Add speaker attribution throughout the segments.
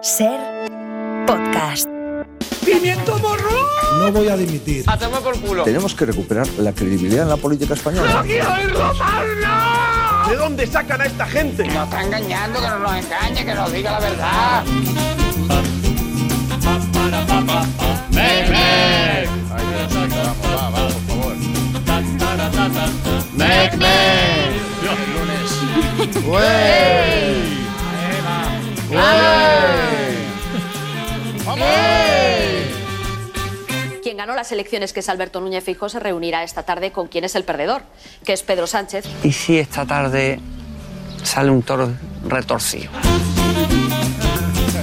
Speaker 1: Ser podcast.
Speaker 2: ¡Pimiento morro!
Speaker 3: No voy a dimitir.
Speaker 4: A tomar por culo.
Speaker 5: Tenemos que recuperar la credibilidad en la política española.
Speaker 2: ¿De dónde sacan a esta gente?
Speaker 4: Nos está engañando, que no nos engañe, que nos diga la verdad.
Speaker 6: Quien ganó las elecciones, que es Alberto Núñez Feijóo, se reunirá esta tarde con quien es el perdedor, que es Pedro Sánchez.
Speaker 7: ¿Y si esta tarde sale un toro retorcido?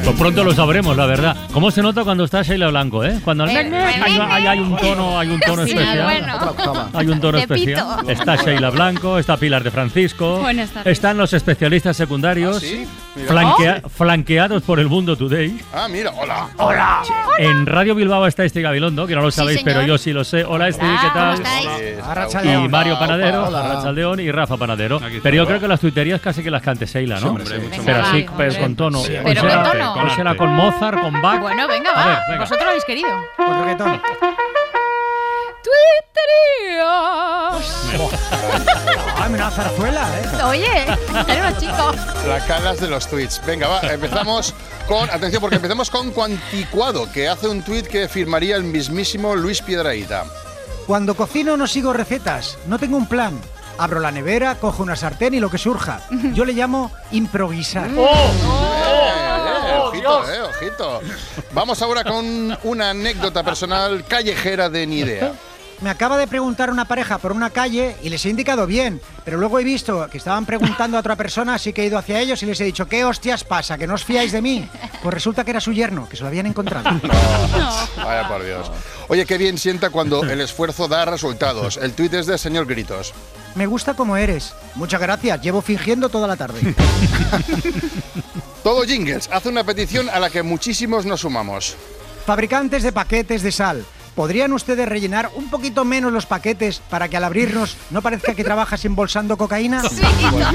Speaker 8: Pues pronto lo sabremos, la verdad. ¿Cómo se nota cuando está Sheila Blanco, eh? Cuando hay, hay- hay- hay un tono, hay un tono especial.
Speaker 9: bueno.
Speaker 8: Hay un tono especial. Está Sheila Blanco, está Pilar de Francisco.
Speaker 9: Buenas tardes.
Speaker 8: Están los especialistas secundarios
Speaker 10: Ah, sí,
Speaker 8: flanquea- flanqueados por el Mundo Today.
Speaker 10: Ah, mira, hola.
Speaker 8: En Radio Bilbao está Este Gabilondo, que no lo
Speaker 9: Sí,
Speaker 8: sabéis, pero yo sí lo sé. Hola, Este,
Speaker 9: Hola,
Speaker 8: ¿qué
Speaker 9: ¿cómo
Speaker 8: tal?
Speaker 10: Eh.
Speaker 8: Y Mario Panadero,
Speaker 3: Hola.
Speaker 8: Arrachaldeón y Rafa Panadero. Pero yo creo que las tuiterías casi que las cante Sheila, ¿no? Pero así, con tono.
Speaker 9: Pero con tono.
Speaker 8: Hoy será con Mozart, con Bach.
Speaker 9: Bueno, venga, va.
Speaker 8: ver, venga.
Speaker 9: Vosotros lo habéis querido.
Speaker 3: Con reggaetón. Dame una zarzuela, ¿eh?
Speaker 9: Oye, unos chicos.
Speaker 10: La calas de los tweets. Venga, va, empezamos con. Atención, porque empezamos con Cuanticuado, que hace un tweet que firmaría el mismísimo Luis Piedraíta.
Speaker 3: Cuando cocino no sigo recetas, no tengo un plan. Abro la nevera, cojo una sartén y lo que surja. Yo le llamo improvisar.
Speaker 10: Eh, eh, ojito, eh, ojito. Vamos ahora con una anécdota personal callejera de ni idea.
Speaker 3: Me acaba de preguntar una pareja por una calle y les he indicado bien, pero luego he visto que estaban preguntando a otra persona, así que he ido hacia ellos y les he dicho, ¿qué hostias pasa? ¿Que no os fiáis de mí? Pues resulta que era su yerno, que se lo habían encontrado.
Speaker 10: Vaya por Dios. Oye, qué bien sienta cuando el esfuerzo da resultados. El tuit es de señor Gritos.
Speaker 3: Me gusta como eres. Muchas gracias, llevo fingiendo toda la tarde.
Speaker 10: Todo Jingles hace una petición a la que muchísimos nos sumamos.
Speaker 3: Fabricantes de paquetes de sal. ¿Podrían ustedes rellenar un poquito menos los paquetes para que al abrirnos no parezca que trabajas embolsando cocaína?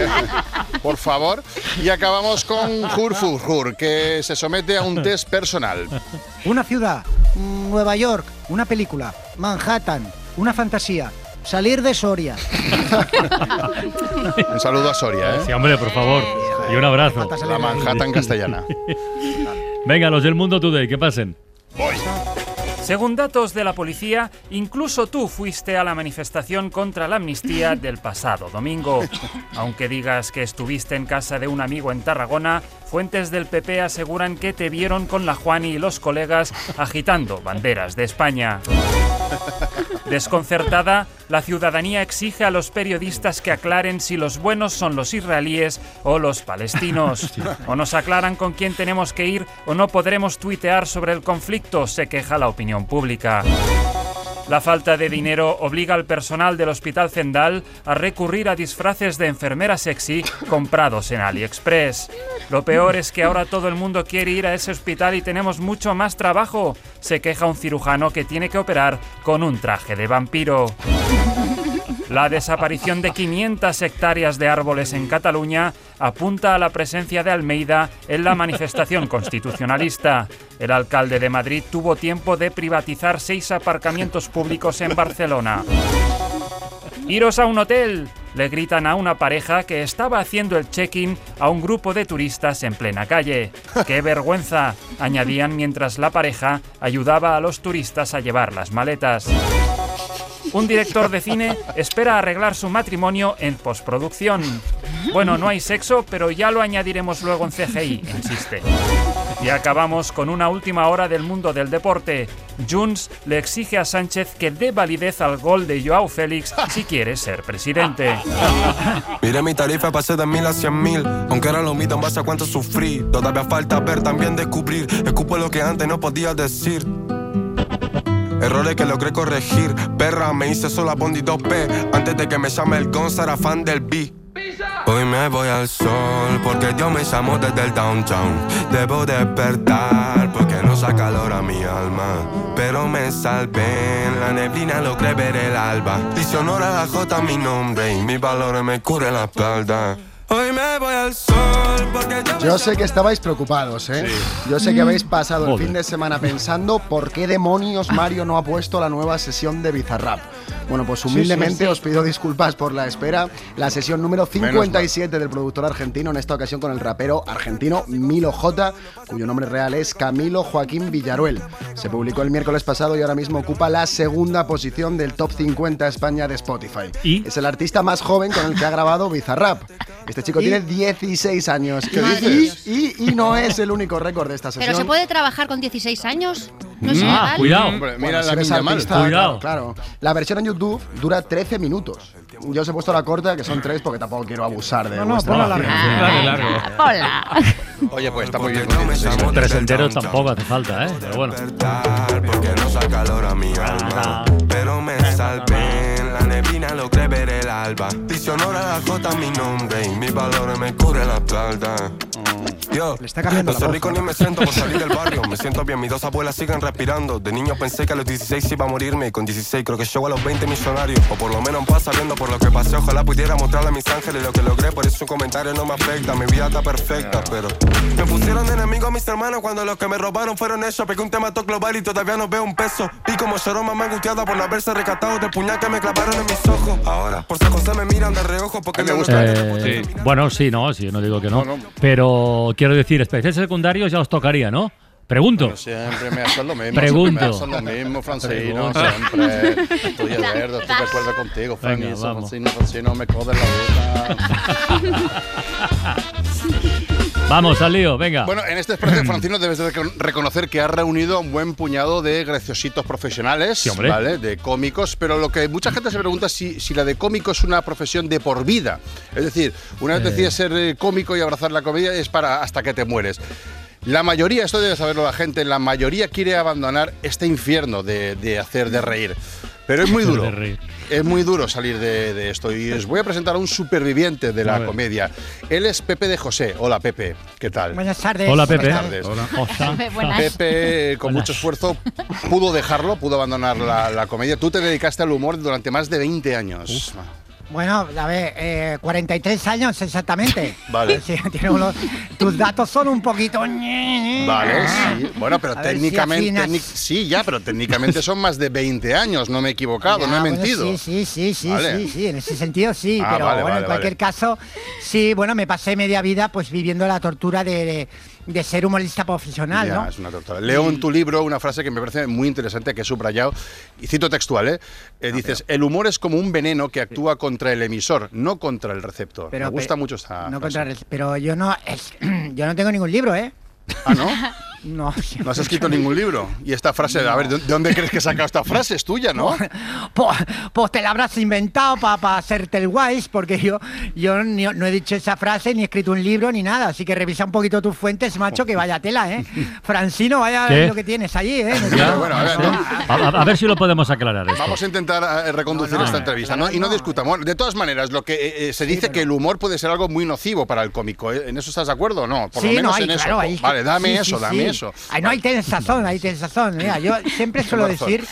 Speaker 10: Por favor. Y acabamos con Hurfurhur, que se somete a un test personal.
Speaker 3: Una ciudad, Nueva York, una película, Manhattan, una fantasía, salir de Soria.
Speaker 10: Un saludo a Soria,
Speaker 8: Sí,
Speaker 10: ¿eh?
Speaker 8: hombre, por favor. Y un abrazo.
Speaker 10: La. Manhattan castellana.
Speaker 8: Venga, los del Mundo Today, que pasen.
Speaker 11: Según datos de la policía, incluso tú fuiste a la manifestación contra la amnistía del pasado domingo. Aunque digas que estuviste en casa de un amigo en Tarragona, fuentes del PP aseguran que te vieron con la Juani y los colegas agitando banderas de España. Desconcertada, la ciudadanía exige a los periodistas que aclaren si los buenos son los israelíes o los palestinos. O nos aclaran con quién tenemos que ir o no podremos tuitear sobre el conflicto, se queja la opinión pública. La falta de dinero obliga al personal del Hospital Zendal a recurrir a disfraces de enfermera sexy comprados en AliExpress. Lo peor es que ahora todo el mundo quiere ir a ese hospital y tenemos mucho más trabajo, se queja un cirujano que tiene que operar con un traje de vampiro. La desaparición de 500 hectáreas de árboles en Cataluña apunta a la presencia de Almeida en la manifestación constitucionalista. El alcalde de Madrid tuvo tiempo de privatizar seis aparcamientos públicos en Barcelona. ¡Iros a un hotel! Le gritan a una pareja que estaba haciendo el check-in a un grupo de turistas en plena calle. ¡Qué vergüenza! añadían mientras la pareja ayudaba a los turistas a llevar las maletas. Un director de cine espera arreglar su matrimonio en postproducción. Bueno, no hay sexo, pero ya lo añadiremos luego en CGI, insiste. Y acabamos con una última hora del mundo del deporte. Junts le exige a Sánchez que dé validez al gol de Joao Félix si quiere ser presidente.
Speaker 12: Mire mi tarifa pasé de mil a cien mil Aunque era lo mismo en base a cuánto sufrí Todavía falta ver, también descubrir Escupo lo que antes no podía decir Errores que logré corregir Perra, me hice sola Bondi 2P Antes de que me llame el Gonza era fan del B Hoy me voy al sol porque Dios me llamó desde el downtown. Debo despertar porque no saca calor a mi alma. Pero me salvé en la neblina, logré ver el alba. Dice honor a la J mi nombre y mis valores me cubre la espalda. Hoy me me voy al sol porque yo,
Speaker 13: Yo sé que estabais preocupados, ¿eh? Yo sé que habéis pasado el fin de semana pensando por qué demonios Mario no ha puesto la nueva sesión de Bizarrap. Bueno, pues humildemente os pido disculpas por la espera. La sesión número 57 del productor argentino, en esta ocasión con el rapero argentino Milo J, cuyo nombre real es Camilo Joaquín Villaruel. Se publicó el miércoles pasado y ahora mismo ocupa la segunda posición del top 50 España de Spotify.
Speaker 8: ¿Y?
Speaker 13: Es el artista más joven con el que ha grabado Bizarrap. Este chico
Speaker 3: ¿Y?
Speaker 13: tiene 16 años.
Speaker 10: ¿Qué
Speaker 13: Y-? Y, y no es el único récord de esta sesión.
Speaker 9: Pero se puede trabajar con 16 años. No es
Speaker 8: Ah,
Speaker 9: ilegal.
Speaker 8: cuidado.
Speaker 10: Hombre,
Speaker 13: Bueno,
Speaker 10: mira
Speaker 13: si
Speaker 10: la
Speaker 13: artista,
Speaker 8: Cuidado.
Speaker 13: Claro, claro. La versión en YouTube dura 13 minutos. Yo os he puesto la corta, que son 3, porque tampoco quiero abusar de
Speaker 3: No, no, ponla la
Speaker 13: paciencia.
Speaker 8: Dale, largo.
Speaker 9: Ah, Ponla.
Speaker 10: Oye, pues está muy bien.
Speaker 12: no
Speaker 8: Tres enteros tampoco hace falta, ¿eh? Pero bueno.
Speaker 12: porque no saca calor a mi alma. Pero me salvé en la neblina, logré ver el alba. Dice honor a la J mi nombre y mis valores me cubre la espalda. Yo,
Speaker 3: Le está cambiando
Speaker 12: no soy rico ni me siento por salir del barrio. Me siento bien, mis dos abuelas siguen respirando. De niño pensé que a los 16 iba a morirme y con 16 creo que llego a los 20 millonarios. O por lo menos en paz sabiendo por lo que pasé. Ojalá pudiera mostrarle a mis ángeles lo que logré. Por eso un comentario no me afecta. Mi vida está perfecta, pero me pusieron de enemigo a mis hermanos cuando los que me robaron fueron ellos. Pegué un tema todo global y todavía no veo un peso. Vi como lloró mamá angustiada por no haberse rescatado del puñal que me clavaron en mis ojos. Ahora, por si acaso me miran de reojo porque
Speaker 10: me gusta.
Speaker 8: Eh, bueno, sí, no, sí, no digo que no.
Speaker 10: No, no.
Speaker 8: Pero quiero decir, especiales secundarios ya os tocaría, ¿no? Pregunto.
Speaker 10: Siempre me haces lo mismo.
Speaker 8: Pregunto.
Speaker 10: Siempre me haces lo mismo, Francino. Siempre. Estoy de acuerdo, estoy de acuerdo contigo, Francino. Francino, Francino, me codes la boca.
Speaker 8: Vamos al lío, venga.
Speaker 10: Bueno, en este espacio, Francino, debes de recon- reconocer que has reunido a un buen puñado de graciositos profesionales,
Speaker 8: Sí.
Speaker 10: ¿vale? De cómicos, pero lo que mucha gente se pregunta es si, si la de cómico es una profesión de por vida. Es decir, una vez
Speaker 8: Eh.
Speaker 10: decides ser eh, cómico y abrazar la comedia es para hasta que te mueres. La mayoría, esto debe saberlo la gente, la mayoría quiere abandonar este infierno de, de hacer de reír. Pero es muy duro. Es muy duro salir de, de esto. Y os voy a presentar a un superviviente de la comedia. Él es Pepe de José. Hola, Pepe. ¿Qué tal?
Speaker 3: Buenas tardes.
Speaker 8: Hola, Pepe.
Speaker 10: Buenas tardes.
Speaker 8: Osa.
Speaker 9: Buenas.
Speaker 10: Pepe, con
Speaker 8: Hola.
Speaker 10: mucho esfuerzo, pudo dejarlo, pudo abandonar la, la comedia. Tú te dedicaste al humor durante más de 20 años.
Speaker 3: Bueno, a ver, eh, 43 años exactamente.
Speaker 10: Vale.
Speaker 3: Sí, tiene unos- tus datos son un poquito...
Speaker 10: Vale, sí. Bueno, pero
Speaker 3: A ver si
Speaker 10: técnicamente. sí, ya, pero técnicamente son más de 20 años. No me he equivocado,
Speaker 3: Ya,
Speaker 10: no he
Speaker 3: bueno,
Speaker 10: mentido.
Speaker 3: Sí, sí, sí, sí,
Speaker 10: Vale.
Speaker 3: sí, sí, en ese sentido sí,
Speaker 10: Ah,
Speaker 3: pero
Speaker 10: vale,
Speaker 3: bueno,
Speaker 10: vale,
Speaker 3: en cualquier caso, sí, bueno, me pasé media vida pues viviendo la tortura de, de- de ser humorista profesional,
Speaker 10: Ya,
Speaker 3: ¿no?
Speaker 10: es una tortura. Leo en tu libro una frase que me parece muy interesante, que he subrayado, y cito textual, ¿eh? Eh, dices, el humor es como un veneno que actúa contra el emisor, no contra el receptor.
Speaker 3: Pero-
Speaker 10: me gusta
Speaker 3: pero-
Speaker 10: mucho esta
Speaker 3: No
Speaker 10: frase.
Speaker 3: contra el- pero yo no, es- yo no tengo ningún libro, ¿eh?
Speaker 10: Ah, ¿no?
Speaker 3: No,
Speaker 10: No has escrito ningún libro. Y esta frase, a ver, ¿de de dónde crees que he sacado esta frase? Es tuya, ¿no?
Speaker 3: Pues, pues te la habrás inventado para hacerte el guays, porque yo, yo ni- no he dicho esa frase, ni he escrito un libro, ni nada. Así que revisa un poquito tus fuentes, macho, que vaya tela, ¿eh? Francino, vaya
Speaker 8: ¿Qué?
Speaker 3: lo que tienes allí, ¿eh?
Speaker 8: Ya,
Speaker 10: bueno, a ver, no.
Speaker 8: a, ver si lo podemos aclarar esto.
Speaker 10: Vamos a intentar eh, reconducir
Speaker 3: No, no,
Speaker 10: esta entrevista, ¿no? Y no
Speaker 3: no.
Speaker 10: discutamos. De todas maneras, lo que eh, eh, se dice
Speaker 3: pero-
Speaker 10: que el humor puede ser algo muy nocivo para el cómico. ¿En eso estás de acuerdo o no? Por
Speaker 3: sí,
Speaker 10: lo menos
Speaker 3: no, hay,
Speaker 10: en eso.
Speaker 3: claro,
Speaker 10: vale, dame
Speaker 3: sí,
Speaker 10: eso,
Speaker 3: sí,
Speaker 10: dame
Speaker 3: sí.
Speaker 10: Eso.
Speaker 3: Ay, no, razón, ahí tienes razón. Mira, yo siempre suelo decir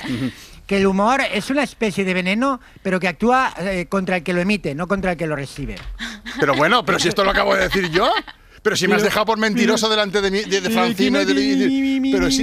Speaker 3: que el humor es una especie de veneno, pero que actúa eh, contra el que lo emite, no contra el que lo recibe.
Speaker 10: Pero bueno, pero si esto lo acabo de decir yo. Pero si me has dejado por mentiroso delante de, mí, de, de Francino y de, de- Pero si.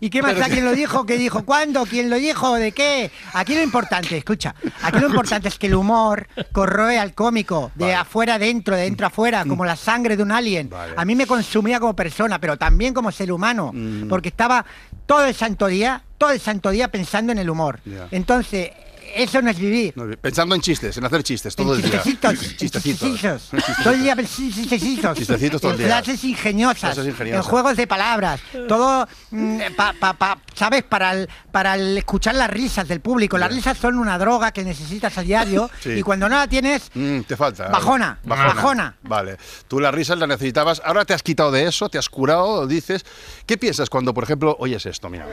Speaker 3: ¿Y qué más
Speaker 10: Pero
Speaker 3: quién lo dijo? ¿Qué dijo? ¿Cuándo? ¿Quién lo dijo? ¿De qué? Aquí lo importante, escucha, aquí lo importante es que el humor corroe al cómico, de
Speaker 10: Vale.
Speaker 3: afuera adentro, de dentro afuera, como la sangre de un alien.
Speaker 10: Vale.
Speaker 3: A mí me consumía como persona, pero también como ser humano,
Speaker 10: Mm.
Speaker 3: porque estaba todo el santo día, todo el santo día pensando en el humor. Entonces, eso no es vivir.
Speaker 10: Pensando en chistes, en hacer chistes todo el día.
Speaker 3: chistecitos,
Speaker 10: Chistecitos.
Speaker 3: Todo el día chistecitos.
Speaker 10: Chistecitos todo el día.
Speaker 3: frases ingeniosas.
Speaker 10: Frases ingeniosas.
Speaker 3: En juegos de palabras. Todo, mm, pa- pa- pa- ¿sabes? Para el, para el escuchar las risas del público. Las risas son una droga que necesitas a diario.
Speaker 10: Sí.
Speaker 3: Y cuando no la tienes,
Speaker 10: Mm, te falta.
Speaker 3: Bajona, bajona.
Speaker 10: Vale. Tú las risas las necesitabas. Ahora te has quitado de eso, te has curado, dices. ¿Qué piensas cuando, por ejemplo, oyes esto? Mira.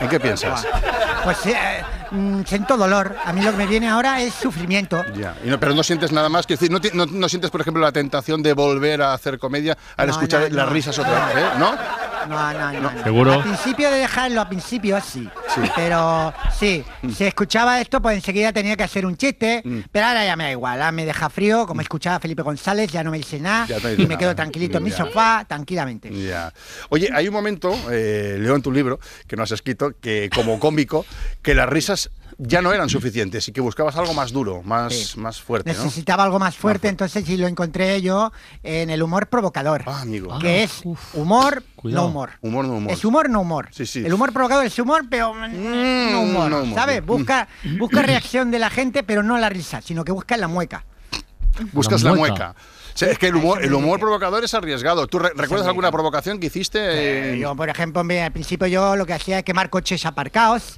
Speaker 10: ¿En qué piensas?
Speaker 3: pues eh, mm, siento dolor. A mí lo que me viene ahora es sufrimiento.
Speaker 10: Ya. Y no- pero no sientes nada más. Que decir, no, no- no sientes, por ejemplo, la tentación de volver a hacer comedia al
Speaker 3: No,
Speaker 10: escuchar
Speaker 3: no,
Speaker 10: las
Speaker 3: no.
Speaker 10: risas otra vez, ¿eh? ¿No?
Speaker 3: No, no, no. no.
Speaker 8: ¿Seguro?
Speaker 3: Al principio de dejarlo, al principio sí. Pero sí, si escuchaba esto, pues enseguida tenía que hacer un chiste.
Speaker 10: Mm.
Speaker 3: Pero ahora ya me da igual, ahora me deja frío. Como escuchaba a Felipe González, ya no me dice nada. Y me quedo tranquilito en mi sofá, tranquilamente.
Speaker 10: Ya. Oye, hay un momento, eh, leo en tu libro, que no has escrito, que como cómico, que las risas ya no eran suficientes y que buscabas algo más duro, más,
Speaker 3: Sí.
Speaker 10: más fuerte, ¿no?
Speaker 3: Necesitaba algo más fuerte, entonces sí lo encontré yo en el humor provocador.
Speaker 10: Ah, amigo.
Speaker 3: Que es humor,
Speaker 10: Cuidado.
Speaker 3: no humor.
Speaker 10: Humor, no humor.
Speaker 3: Es humor, no humor.
Speaker 10: Sí, sí.
Speaker 3: El humor provocador es humor, pero no humor.
Speaker 10: no humor.
Speaker 3: ¿Sabes? Busca, busca reacción de la gente, pero no la risa, sino que busca la mueca.
Speaker 10: Buscas
Speaker 8: La
Speaker 10: la
Speaker 8: mueca.
Speaker 10: O sea, es que el humor, el humor provocador es arriesgado. ¿Tú re- recuerdas alguna provocación que hiciste?
Speaker 3: Eh, yo, por ejemplo, al principio yo lo que hacía es quemar coches aparcados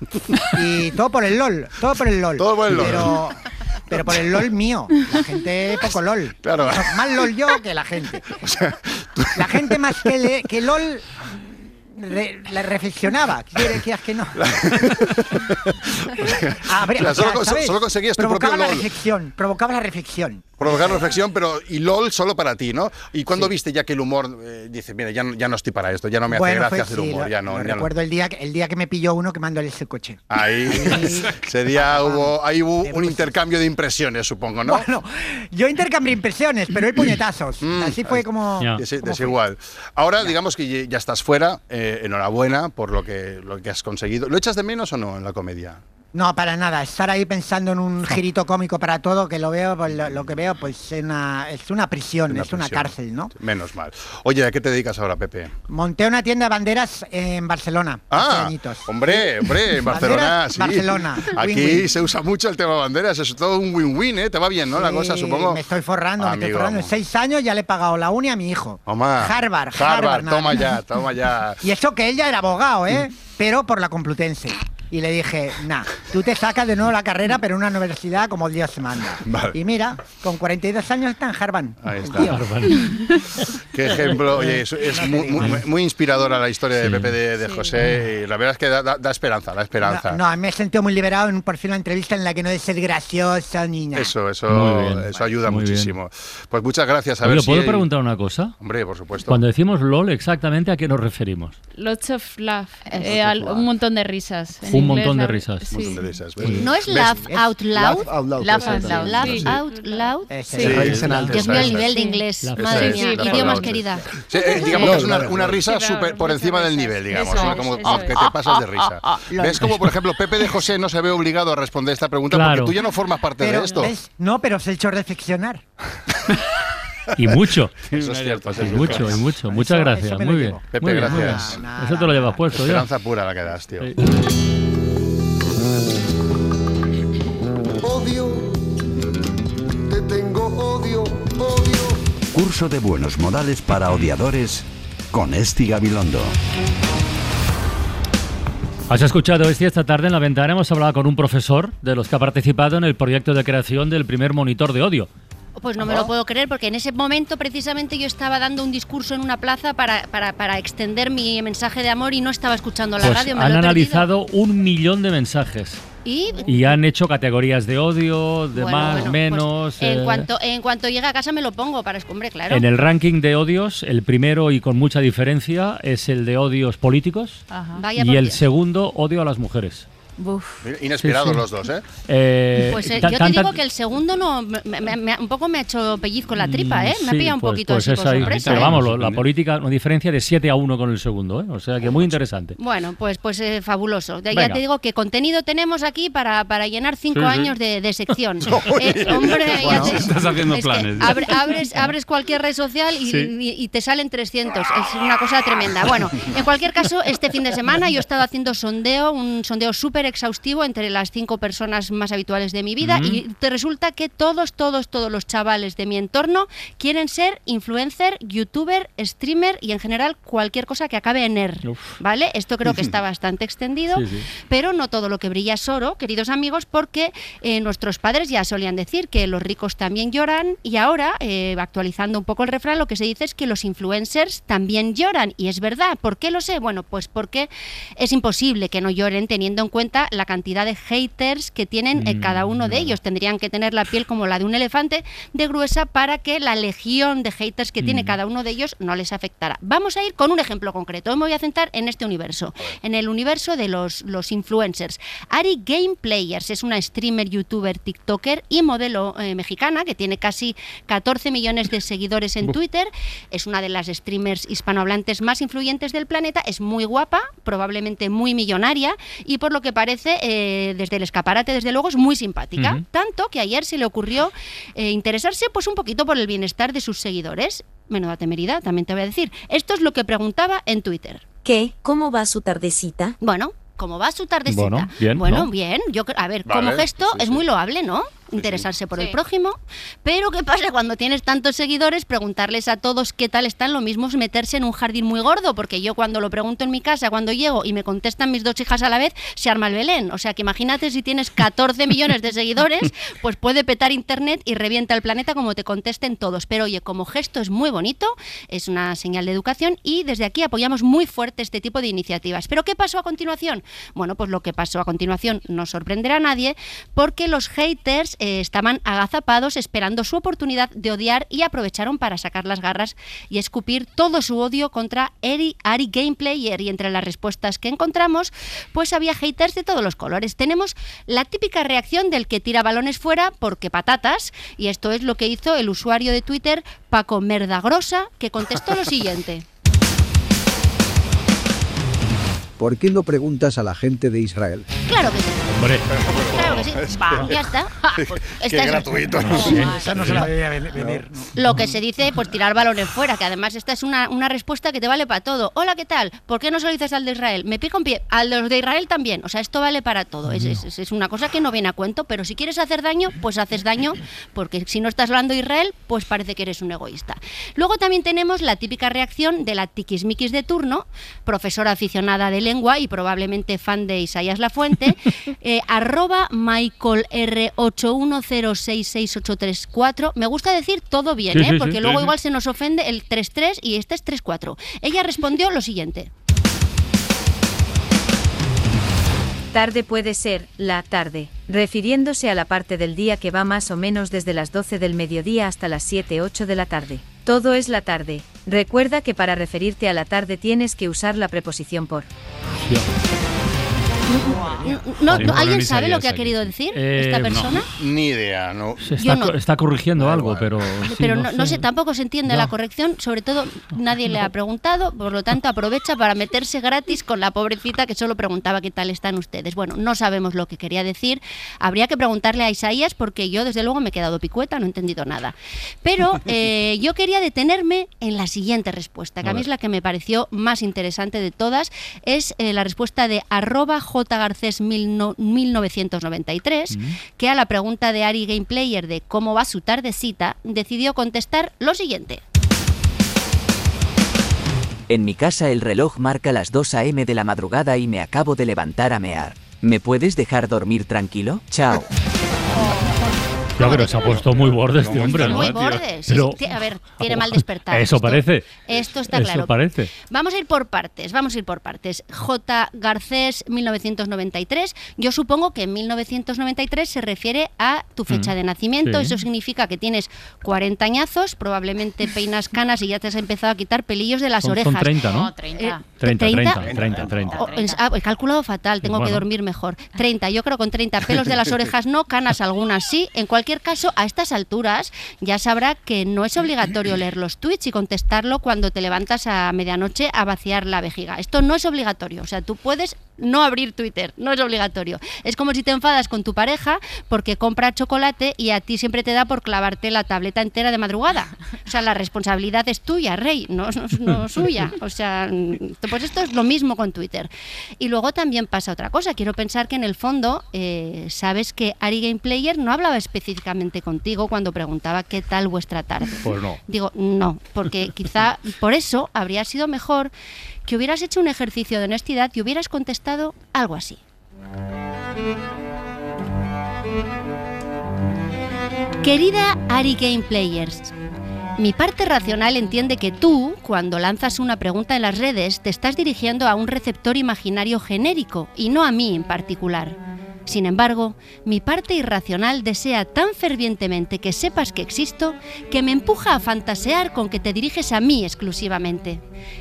Speaker 3: y todo por el LOL, todo por el LOL.
Speaker 10: Todo por el LOL.
Speaker 3: Pero, pero por el LOL mío. La gente poco LOL.
Speaker 10: Claro.
Speaker 3: Más LOL yo que la gente. La gente más que, le- que LOL re- la reflexionaba. ¿Quieres quieras que no? Pero,
Speaker 10: O sea,
Speaker 3: o sea,
Speaker 10: solo solo conseguías tu propio
Speaker 3: la
Speaker 10: LOL.
Speaker 3: reflexión, provocaba la reflexión.
Speaker 10: Provocar reflexión, pero y LOL solo para ti, ¿no? ¿Y cuando viste ya que el humor eh, dice, mira, ya, no- ya no estoy para esto, ya no me hace
Speaker 3: Bueno,
Speaker 10: gracia
Speaker 3: fue-
Speaker 10: hacer
Speaker 3: sí,
Speaker 10: humor,
Speaker 3: lo-
Speaker 10: ya no.
Speaker 3: lo
Speaker 10: ya no.
Speaker 3: recuerdo el día que el día que me pilló uno quemándole ese coche.
Speaker 10: Ahí, ese día hubo, ahí hubo un intercambio de impresiones, supongo, ¿no?
Speaker 3: Bueno, yo intercambié impresiones, pero él puñetazos. Así fue como.
Speaker 10: Desi- desigual. Ahora, digamos que ya estás fuera, eh, enhorabuena por lo que, lo que has conseguido. ¿Lo echas de menos o no en la comedia?
Speaker 3: No, para nada. Estar ahí pensando en un girito cómico para todo, que lo veo, pues, lo, lo que veo, pues es una, es una prisión,
Speaker 10: Una
Speaker 3: es una cárcel, ¿no?
Speaker 10: Menos mal. Oye, ¿a qué te dedicas ahora, Pepe?
Speaker 3: Monté una tienda de banderas en Barcelona.
Speaker 10: Ah, hombre, hombre, en Barcelona, sí.
Speaker 3: Barcelona,
Speaker 10: Aquí se usa mucho el tema banderas, es todo un win-win, ¿eh? Te va bien, ¿no? La cosa, supongo.
Speaker 3: Me estoy forrando, me estoy forrando. En seis años ya le he pagado la uni a mi hijo.
Speaker 10: Toma.
Speaker 3: Harvard,
Speaker 10: Harvard,
Speaker 3: Harvard,
Speaker 10: toma ya, toma ya.
Speaker 3: Y eso que él ya era abogado, ¿eh? Pero por la Complutense. Y le dije, nah, tú te sacas de nuevo la carrera, pero en una universidad como Dios manda.
Speaker 10: Vale.
Speaker 3: Y mira, con 42 años está en Harvard.
Speaker 10: Ahí está. Qué ejemplo, oye, es, es muy, muy- muy inspiradora la historia de Pepe de, de
Speaker 3: Sí.
Speaker 10: José y la verdad es que da, da- da esperanza, da esperanza.
Speaker 3: No, no, me he sentido muy liberado en por fin una entrevista en la que no he de ser gracioso ni nada.
Speaker 10: Eso, eso,
Speaker 8: bien.
Speaker 10: eso ayuda
Speaker 8: Muy bien.
Speaker 10: muchísimo. Pues muchas gracias. A
Speaker 8: Oye,
Speaker 10: ver si
Speaker 8: ¿puedo
Speaker 10: hay-
Speaker 8: preguntar una cosa?
Speaker 10: Hombre, por supuesto.
Speaker 8: Cuando decimos LOL, exactamente a qué nos referimos.
Speaker 14: Lots of laugh.
Speaker 8: Lots
Speaker 14: Eh,
Speaker 8: laugh.
Speaker 14: un montón de risas. En
Speaker 8: Un
Speaker 14: inglés,
Speaker 8: montón de
Speaker 14: la-
Speaker 8: risas.
Speaker 14: sí.
Speaker 10: Un montón de risas, ¿ves?
Speaker 9: ¿No es laugh out loud?
Speaker 13: Laugh out loud,
Speaker 9: Laugh out loud. Dios mío, el nivel de inglés. Madre mía, idiomas
Speaker 10: Sí.
Speaker 9: querida.
Speaker 10: Sí, eh, digamos que es una, risa
Speaker 14: Sí,
Speaker 10: super por encima del nivel, digamos, como,
Speaker 14: es.
Speaker 10: que te pasas de risa.
Speaker 3: lol.
Speaker 10: ¿Ves como, por ejemplo, Pepe de José no se ve obligado a responder esta pregunta
Speaker 8: Claro.
Speaker 10: porque tú ya no formas parte
Speaker 3: Pero,
Speaker 10: de esto?
Speaker 3: ¿ves? No, pero os he hecho reflexionar.
Speaker 8: Y mucho.
Speaker 10: Eso es cierto. eso
Speaker 8: Y mucho, y mucho. Muchas
Speaker 3: Eso-
Speaker 8: gracias.
Speaker 3: eso
Speaker 8: Muy bien.
Speaker 10: Pepe,
Speaker 8: Muy bien, muy
Speaker 10: gracias.
Speaker 8: bien. Eso te lo llevas puesto ya.
Speaker 10: Esperanza pura la que das, tío.
Speaker 8: Sí.
Speaker 15: Curso de buenos modales para odiadores con Esti Gabilondo.
Speaker 8: Has escuchado este esta tarde en la ventana. Hemos hablado con un profesor de los que ha participado en el proyecto de creación del primer monitor de odio.
Speaker 9: Pues no me lo puedo creer, porque en ese momento precisamente yo estaba dando un discurso en una plaza para, para, para extender mi mensaje de amor y no estaba escuchando la
Speaker 8: Pues
Speaker 9: radio. Me
Speaker 8: han
Speaker 9: lo
Speaker 8: analizado un millón de mensajes
Speaker 9: Y,
Speaker 8: y han hecho categorías de odio, de
Speaker 9: Bueno,
Speaker 8: más,
Speaker 9: bueno, pues,
Speaker 8: menos.
Speaker 9: en,
Speaker 8: eh,
Speaker 9: cuanto, en cuanto llegue a casa me lo pongo para hombre, claro.
Speaker 8: En el ranking de odios, el primero y con mucha diferencia es el de odios políticos
Speaker 9: Ajá.
Speaker 8: Y el
Speaker 9: Dios.
Speaker 8: segundo odio a las mujeres.
Speaker 10: Inesperados
Speaker 8: Sí, sí.
Speaker 10: los dos, ¿eh?
Speaker 8: Eh,
Speaker 9: Pues eh, yo te digo que el segundo no me- me- me- un poco me ha hecho pellizco en la tripa, ¿eh? Me ha
Speaker 8: Sí,
Speaker 9: pillado un
Speaker 8: pues-
Speaker 9: poquito
Speaker 8: pues
Speaker 9: así
Speaker 8: es
Speaker 9: por sorpresa.
Speaker 8: Pero
Speaker 9: ¿eh?
Speaker 8: vamos, lo- la política, una diferencia de 7 a 1 con el segundo, ¿eh? O sea que muy interesante.
Speaker 9: Bueno, pues, pues eh, fabuloso. Ya, ya
Speaker 8: Venga.
Speaker 9: te digo que contenido tenemos aquí para, para llenar cinco
Speaker 8: Sí, sí.
Speaker 9: años de, de sección. Eh, hombre, ya
Speaker 8: Bueno,
Speaker 9: te-
Speaker 8: estás haciendo
Speaker 9: es
Speaker 8: planes.
Speaker 9: abre- abres, abres cualquier red social y,
Speaker 8: Sí.
Speaker 9: y- y te salen 300. Es una cosa tremenda. Bueno, en cualquier caso, este fin de semana yo he estado haciendo sondeo, un sondeo súper exhaustivo entre las cinco personas más habituales de mi vida
Speaker 16: Mm.
Speaker 9: y te resulta que todos, todos, todos los chavales de mi entorno quieren ser influencer, youtuber, streamer y en general cualquier cosa que acabe en er. ¿Vale? Esto creo que está bastante extendido,
Speaker 16: Sí, sí.
Speaker 9: pero no todo lo que brilla es oro, queridos amigos, porque eh, nuestros padres ya solían decir que los ricos también lloran y ahora, eh, actualizando un poco el refrán, lo que se dice es que los influencers también lloran y es verdad. ¿Por qué lo sé? Bueno, pues porque es imposible que no lloren teniendo en cuenta cuenta la cantidad de haters que tienen eh, cada uno de ellos. Tendrían que tener la piel como la de un elefante de gruesa para que la legión de haters que tiene cada uno de ellos no les afectara. Vamos a ir con un ejemplo concreto. Hoy me voy a centrar en este universo, en el universo de los, los influencers. Ari Game Players es una streamer, youtuber, tiktoker y modelo eh, mexicana que tiene casi 14 millones de seguidores en. Twitter. Es una de las streamers hispanohablantes más influyentes del planeta. Es muy guapa, probablemente muy millonaria y por lo que parece, eh, desde el escaparate, desde luego, es muy simpática. Tanto que ayer se le ocurrió eh, interesarse pues un poquito por el bienestar de sus seguidores. Menuda temeridad, también te voy a decir. Esto es lo que preguntaba en Twitter.
Speaker 16: ¿Qué? ¿Cómo va su tardecita?
Speaker 9: Bueno, ¿cómo va su tardecita?
Speaker 8: Bueno, bien,
Speaker 9: Bueno,
Speaker 8: ¿no?
Speaker 9: bien. Yo, a ver,
Speaker 8: Vale,
Speaker 9: como gesto
Speaker 8: sí,
Speaker 9: es
Speaker 8: sí.
Speaker 9: muy loable, ¿no? Interesarse por el prójimo. Pero ¿qué pasa cuando tienes tantos seguidores? Preguntarles a todos qué tal están, lo mismo es meterse en un jardín muy gordo, porque yo cuando lo pregunto en mi casa, cuando llego y me contestan mis dos hijas a la vez, se arma el Belén. O sea que imagínate si tienes 14 millones de seguidores, pues puede petar internet y revienta el planeta como te contesten todos. Pero oye, como gesto es muy bonito, es una señal de educación y desde aquí apoyamos muy fuerte este tipo de iniciativas. ¿Pero qué pasó a continuación? Bueno, pues lo que pasó a continuación no sorprenderá a nadie porque los haters eh, estaban agazapados esperando su oportunidad de odiar y aprovecharon para sacar las garras y escupir todo su odio contra Eri, Ari Gameplayer y entre las respuestas que encontramos pues había haters de todos los colores. Tenemos la típica reacción del que tira balones fuera porque patatas y esto es lo que hizo el usuario de Twitter Paco Merdagrosa que contestó lo siguiente.
Speaker 5: ¿Por qué no preguntas a la gente de Israel?
Speaker 9: Claro que sí.
Speaker 8: Hombre.
Speaker 9: Claro que sí. Va, ya está. Esta es-
Speaker 3: Esa no se la veía ven- venir. no.
Speaker 9: Lo que se dice, pues tirar balones fuera, que además esta es una, una respuesta que te vale para todo. Hola, ¿qué tal? ¿Por qué no se lo dices al de Israel? Me pico un pie. Al de los de Israel también. O sea, esto vale para todo. Es, es- es una cosa que no viene a cuento, pero si quieres hacer daño, pues haces daño, porque si no estás hablando de Israel, pues parece que eres un egoísta. Luego también tenemos la típica reacción de la tiquismiquis de turno, profesora aficionada de lengua y probablemente fan de Isaías Lafuente, eh, arroba Michael R810668834. Me gusta decir todo bien,
Speaker 16: Sí,
Speaker 9: ¿eh?
Speaker 16: sí,
Speaker 9: porque
Speaker 16: sí,
Speaker 9: luego
Speaker 16: sí.
Speaker 9: igual se nos ofende el 33 y este es 34. Ella respondió lo siguiente.
Speaker 17: Tarde puede ser, la tarde, refiriéndose a la parte del día que va más o menos desde las 12 del mediodía hasta las 7-8 de la tarde. Todo es la tarde. Recuerda que para referirte a la tarde tienes que usar la preposición por.
Speaker 9: No, ¿Alguien sabe lo que ha querido decir
Speaker 8: Eh,
Speaker 9: esta
Speaker 8: no.
Speaker 9: persona?
Speaker 10: Ni idea, no.
Speaker 8: Se está,
Speaker 9: no.
Speaker 8: co- está corrigiendo algo, pero. sí,
Speaker 9: Pero no, no sé, tampoco se entiende
Speaker 8: No.
Speaker 9: la corrección, sobre todo nadie le ha preguntado, por lo tanto aprovecha para meterse gratis con la pobrecita que solo preguntaba qué tal están ustedes. Bueno, no sabemos lo que quería decir, habría que preguntarle a Isaías porque yo desde luego me he quedado picueta, no he entendido nada. Pero eh, yo quería detenerme en la siguiente respuesta, que
Speaker 16: A
Speaker 9: a mí es la que me pareció más interesante de todas, es eh, la respuesta de arroba jgarcés mil no- 1993, que a la pregunta de Ari Gameplayer de cómo va su tardecita, decidió contestar lo siguiente.
Speaker 18: En mi casa el reloj marca las 2 a.m. de la madrugada y me acabo de levantar a mear. ¿Me puedes dejar dormir tranquilo? Chao.
Speaker 8: Ya, pero se ha puesto muy borde este hombre, ¿no?
Speaker 9: Muy borde. sí,
Speaker 8: Pero-
Speaker 9: sí, ti- a ver, tiene mal despertar.
Speaker 8: Eso
Speaker 9: Esto-
Speaker 8: parece.
Speaker 9: Esto está
Speaker 8: Eso
Speaker 9: claro.
Speaker 8: parece.
Speaker 9: Vamos a ir por partes, vamos a ir por partes. J. Garcés, 1993. Yo supongo que en 1993 se refiere a tu fecha
Speaker 16: Mm,
Speaker 9: de nacimiento.
Speaker 16: sí.
Speaker 9: Eso significa que tienes 40 añazos, probablemente peinas canas y ya te has empezado a quitar pelillos de las
Speaker 8: Son- son
Speaker 9: orejas.
Speaker 8: 30, ¿no?
Speaker 9: Eh,
Speaker 8: 30, 30, 30, 30.
Speaker 9: Oh, es- ah, he calculado fatal, tengo que dormir mejor. 30, yo creo con 30 pelos de las orejas no, canas algunas sí. En cualquier caso, a estas alturas ya sabrá que no es obligatorio leer los tweets y contestarlo cuando te levantas a medianoche a vaciar la vejiga. Esto no es obligatorio, o sea, tú puedes no abrir Twitter, no es obligatorio. Es como si te enfadas con tu pareja porque compra chocolate y a ti siempre te da por clavarte la tableta entera de madrugada. O sea, la responsabilidad es tuya, Rey, no, no, no suya. O sea, mm, pues esto es lo mismo con Twitter. Y luego también pasa otra cosa. Quiero pensar que en el fondo eh, sabes que Ari Gameplayer no hablaba específicamente contigo cuando preguntaba qué tal vuestra tarde.
Speaker 8: Pues no.
Speaker 9: Digo, no, porque quizá por eso habría sido mejor que hubieras hecho un ejercicio de honestidad y hubieras contestado algo así. Querida Ari Game Players, Mi parte racional entiende que tú, cuando lanzas una pregunta en las redes, te estás dirigiendo a un receptor imaginario genérico y no a mí en particular. Sin embargo, mi parte irracional desea tan fervientemente que sepas que existo que me empuja a fantasear con que te diriges a mí exclusivamente.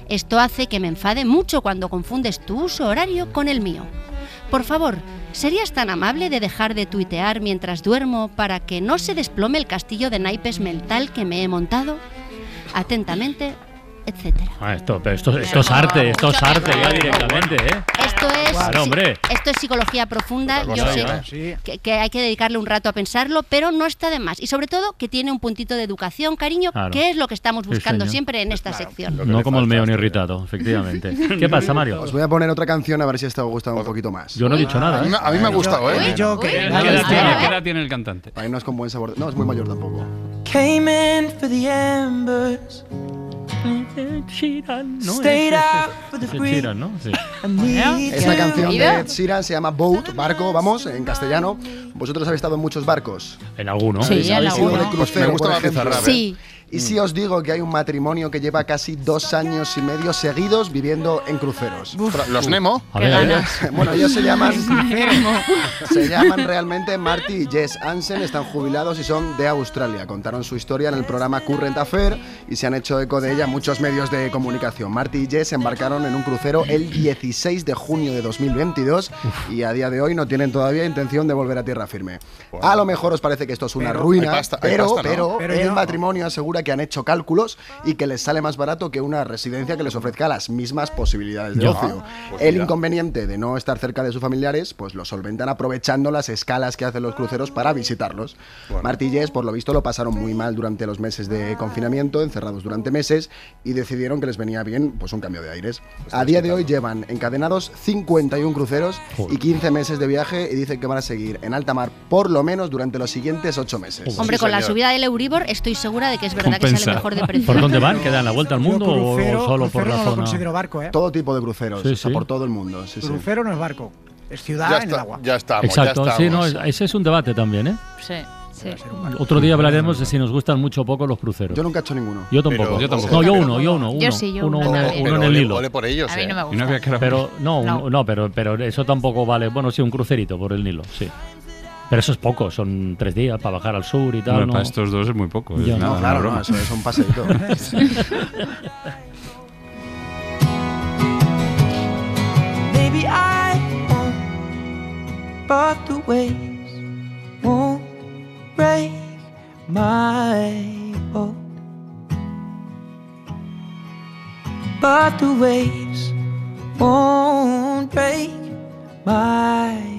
Speaker 9: Esto hace que me enfade mucho cuando confundes tu uso horario con el mío. Por favor, ¿serías tan amable de dejar de tuitear mientras duermo para que no se desplome el castillo de naipes mental que me he montado? Atentamente, etcétera.
Speaker 8: Ah, esto, pero esto, esto es arte, esto es arte ya directamente, ¿eh?
Speaker 9: Esto es,
Speaker 8: Claro, hombre.
Speaker 9: esto es psicología profunda. Yo sé
Speaker 3: Sí.
Speaker 9: que, que hay que dedicarle un rato a pensarlo, pero no está de más. Y sobre todo que tiene un puntito de educación, cariño,
Speaker 8: Claro.
Speaker 9: que es lo que estamos buscando siempre en esta sección.
Speaker 8: No como el meón irritado, efectivamente. ¿Qué pasa, Mario?
Speaker 13: Os voy a poner otra canción a ver si esta os gusta un poquito más.
Speaker 8: Yo no he dicho nada.
Speaker 10: A mí,
Speaker 8: ¿eh?
Speaker 10: me- a mí me ha gustado, ¿eh?
Speaker 13: Yo
Speaker 19: ¿Qué
Speaker 13: que-
Speaker 19: edad tiene- qué edad tiene el cantante?
Speaker 13: Ahí no es con buen sabor. No, es muy mayor tampoco.
Speaker 20: Came in for the embers.
Speaker 8: ¿No? Sí.
Speaker 13: Esta canción de Ed Sheeran se llama Boat, barco, vamos, en castellano. ¿Vosotros habéis estado en muchos barcos?
Speaker 8: En alguno.
Speaker 13: ¿Habéis ido de
Speaker 10: Pues
Speaker 13: crucero,
Speaker 10: me gusta ¿eh?
Speaker 9: Sí.
Speaker 13: Y si os digo que hay un matrimonio que lleva casi dos años y medio seguidos viviendo en cruceros.
Speaker 10: Los Nemo.
Speaker 8: A ver, a ver.
Speaker 13: Bueno, ellos se llaman se llaman realmente Marty y Jess Hansen, están jubilados y son de Australia. Contaron su historia en el programa Current Affair y se han hecho eco de ella muchos medios de comunicación. Marty y Jess embarcaron en un crucero el 16 de junio de 2022 y a día de hoy no tienen todavía intención de volver a tierra firme. A lo mejor os parece que esto es una
Speaker 10: Pero-
Speaker 13: ruina,
Speaker 10: Hay pasta- hay
Speaker 13: pero,
Speaker 10: pasta, ¿no?
Speaker 13: pero,
Speaker 3: Pero
Speaker 13: el
Speaker 3: yo-
Speaker 13: matrimonio asegura que han hecho cálculos y que les sale más barato que una residencia que les ofrezca las mismas posibilidades de ocio.
Speaker 10: Pues
Speaker 13: el inconveniente de no estar cerca de sus familiares, pues lo solventan aprovechando las escalas que hacen los cruceros para visitarlos. Jess, por lo visto, lo pasaron muy mal durante los meses de confinamiento, encerrados durante meses, y decidieron que les venía bien pues un cambio de aires. A día de hoy llevan encadenados 51 cruceros y 15 meses de viaje y dicen que van a seguir en alta mar por lo menos durante los siguientes 8 meses.
Speaker 9: Hombre, con la subida del Euribor estoy segura de que es verdad que sale mejor de precio.
Speaker 8: ¿Por dónde van? ¿Que dan la vuelta al mundo
Speaker 3: Yo
Speaker 8: o-
Speaker 3: crucero-
Speaker 8: o solo por la
Speaker 3: no lo
Speaker 8: zona?
Speaker 3: considero barco, ¿eh?
Speaker 13: Todo tipo de cruceros,
Speaker 8: Sí,
Speaker 13: o sea,
Speaker 8: sí.
Speaker 13: por todo el mundo. sí, sí.
Speaker 3: Crucero no es barco. Es ciudad
Speaker 10: Ya
Speaker 3: en el
Speaker 10: está,
Speaker 3: agua.
Speaker 10: ya estamos,
Speaker 8: Exacto,
Speaker 10: ya
Speaker 8: sí, no,
Speaker 10: estamos.
Speaker 8: ese es un debate también, ¿eh?
Speaker 14: Sí, sí.
Speaker 8: Otro día hablaremos de si nos gustan mucho o poco los cruceros.
Speaker 13: Yo nunca he hecho ninguno.
Speaker 8: Yo tampoco.
Speaker 10: Pero- Yo tampoco.
Speaker 8: No, yo uno, yo uno.
Speaker 14: Yo
Speaker 8: uno,
Speaker 14: sí, yo
Speaker 8: uno,
Speaker 14: uno
Speaker 8: uno, en el
Speaker 10: ole-
Speaker 8: hilo.
Speaker 10: ole por ellos,
Speaker 14: A mí no me gusta.
Speaker 8: Pero no, un-
Speaker 14: No.
Speaker 8: no, pero, pero eso tampoco vale. Bueno, sí, un crucerito por el Nilo, sí. Pero eso es poco, son tres días para bajar al sur y tal.
Speaker 19: Bueno,
Speaker 8: ¿no?
Speaker 19: para estos dos es muy poco. es nada,
Speaker 13: No, claro, no, eso es un paseíto.
Speaker 20: Maybe I won't, but the waves won't break my boat. But the waves won't break my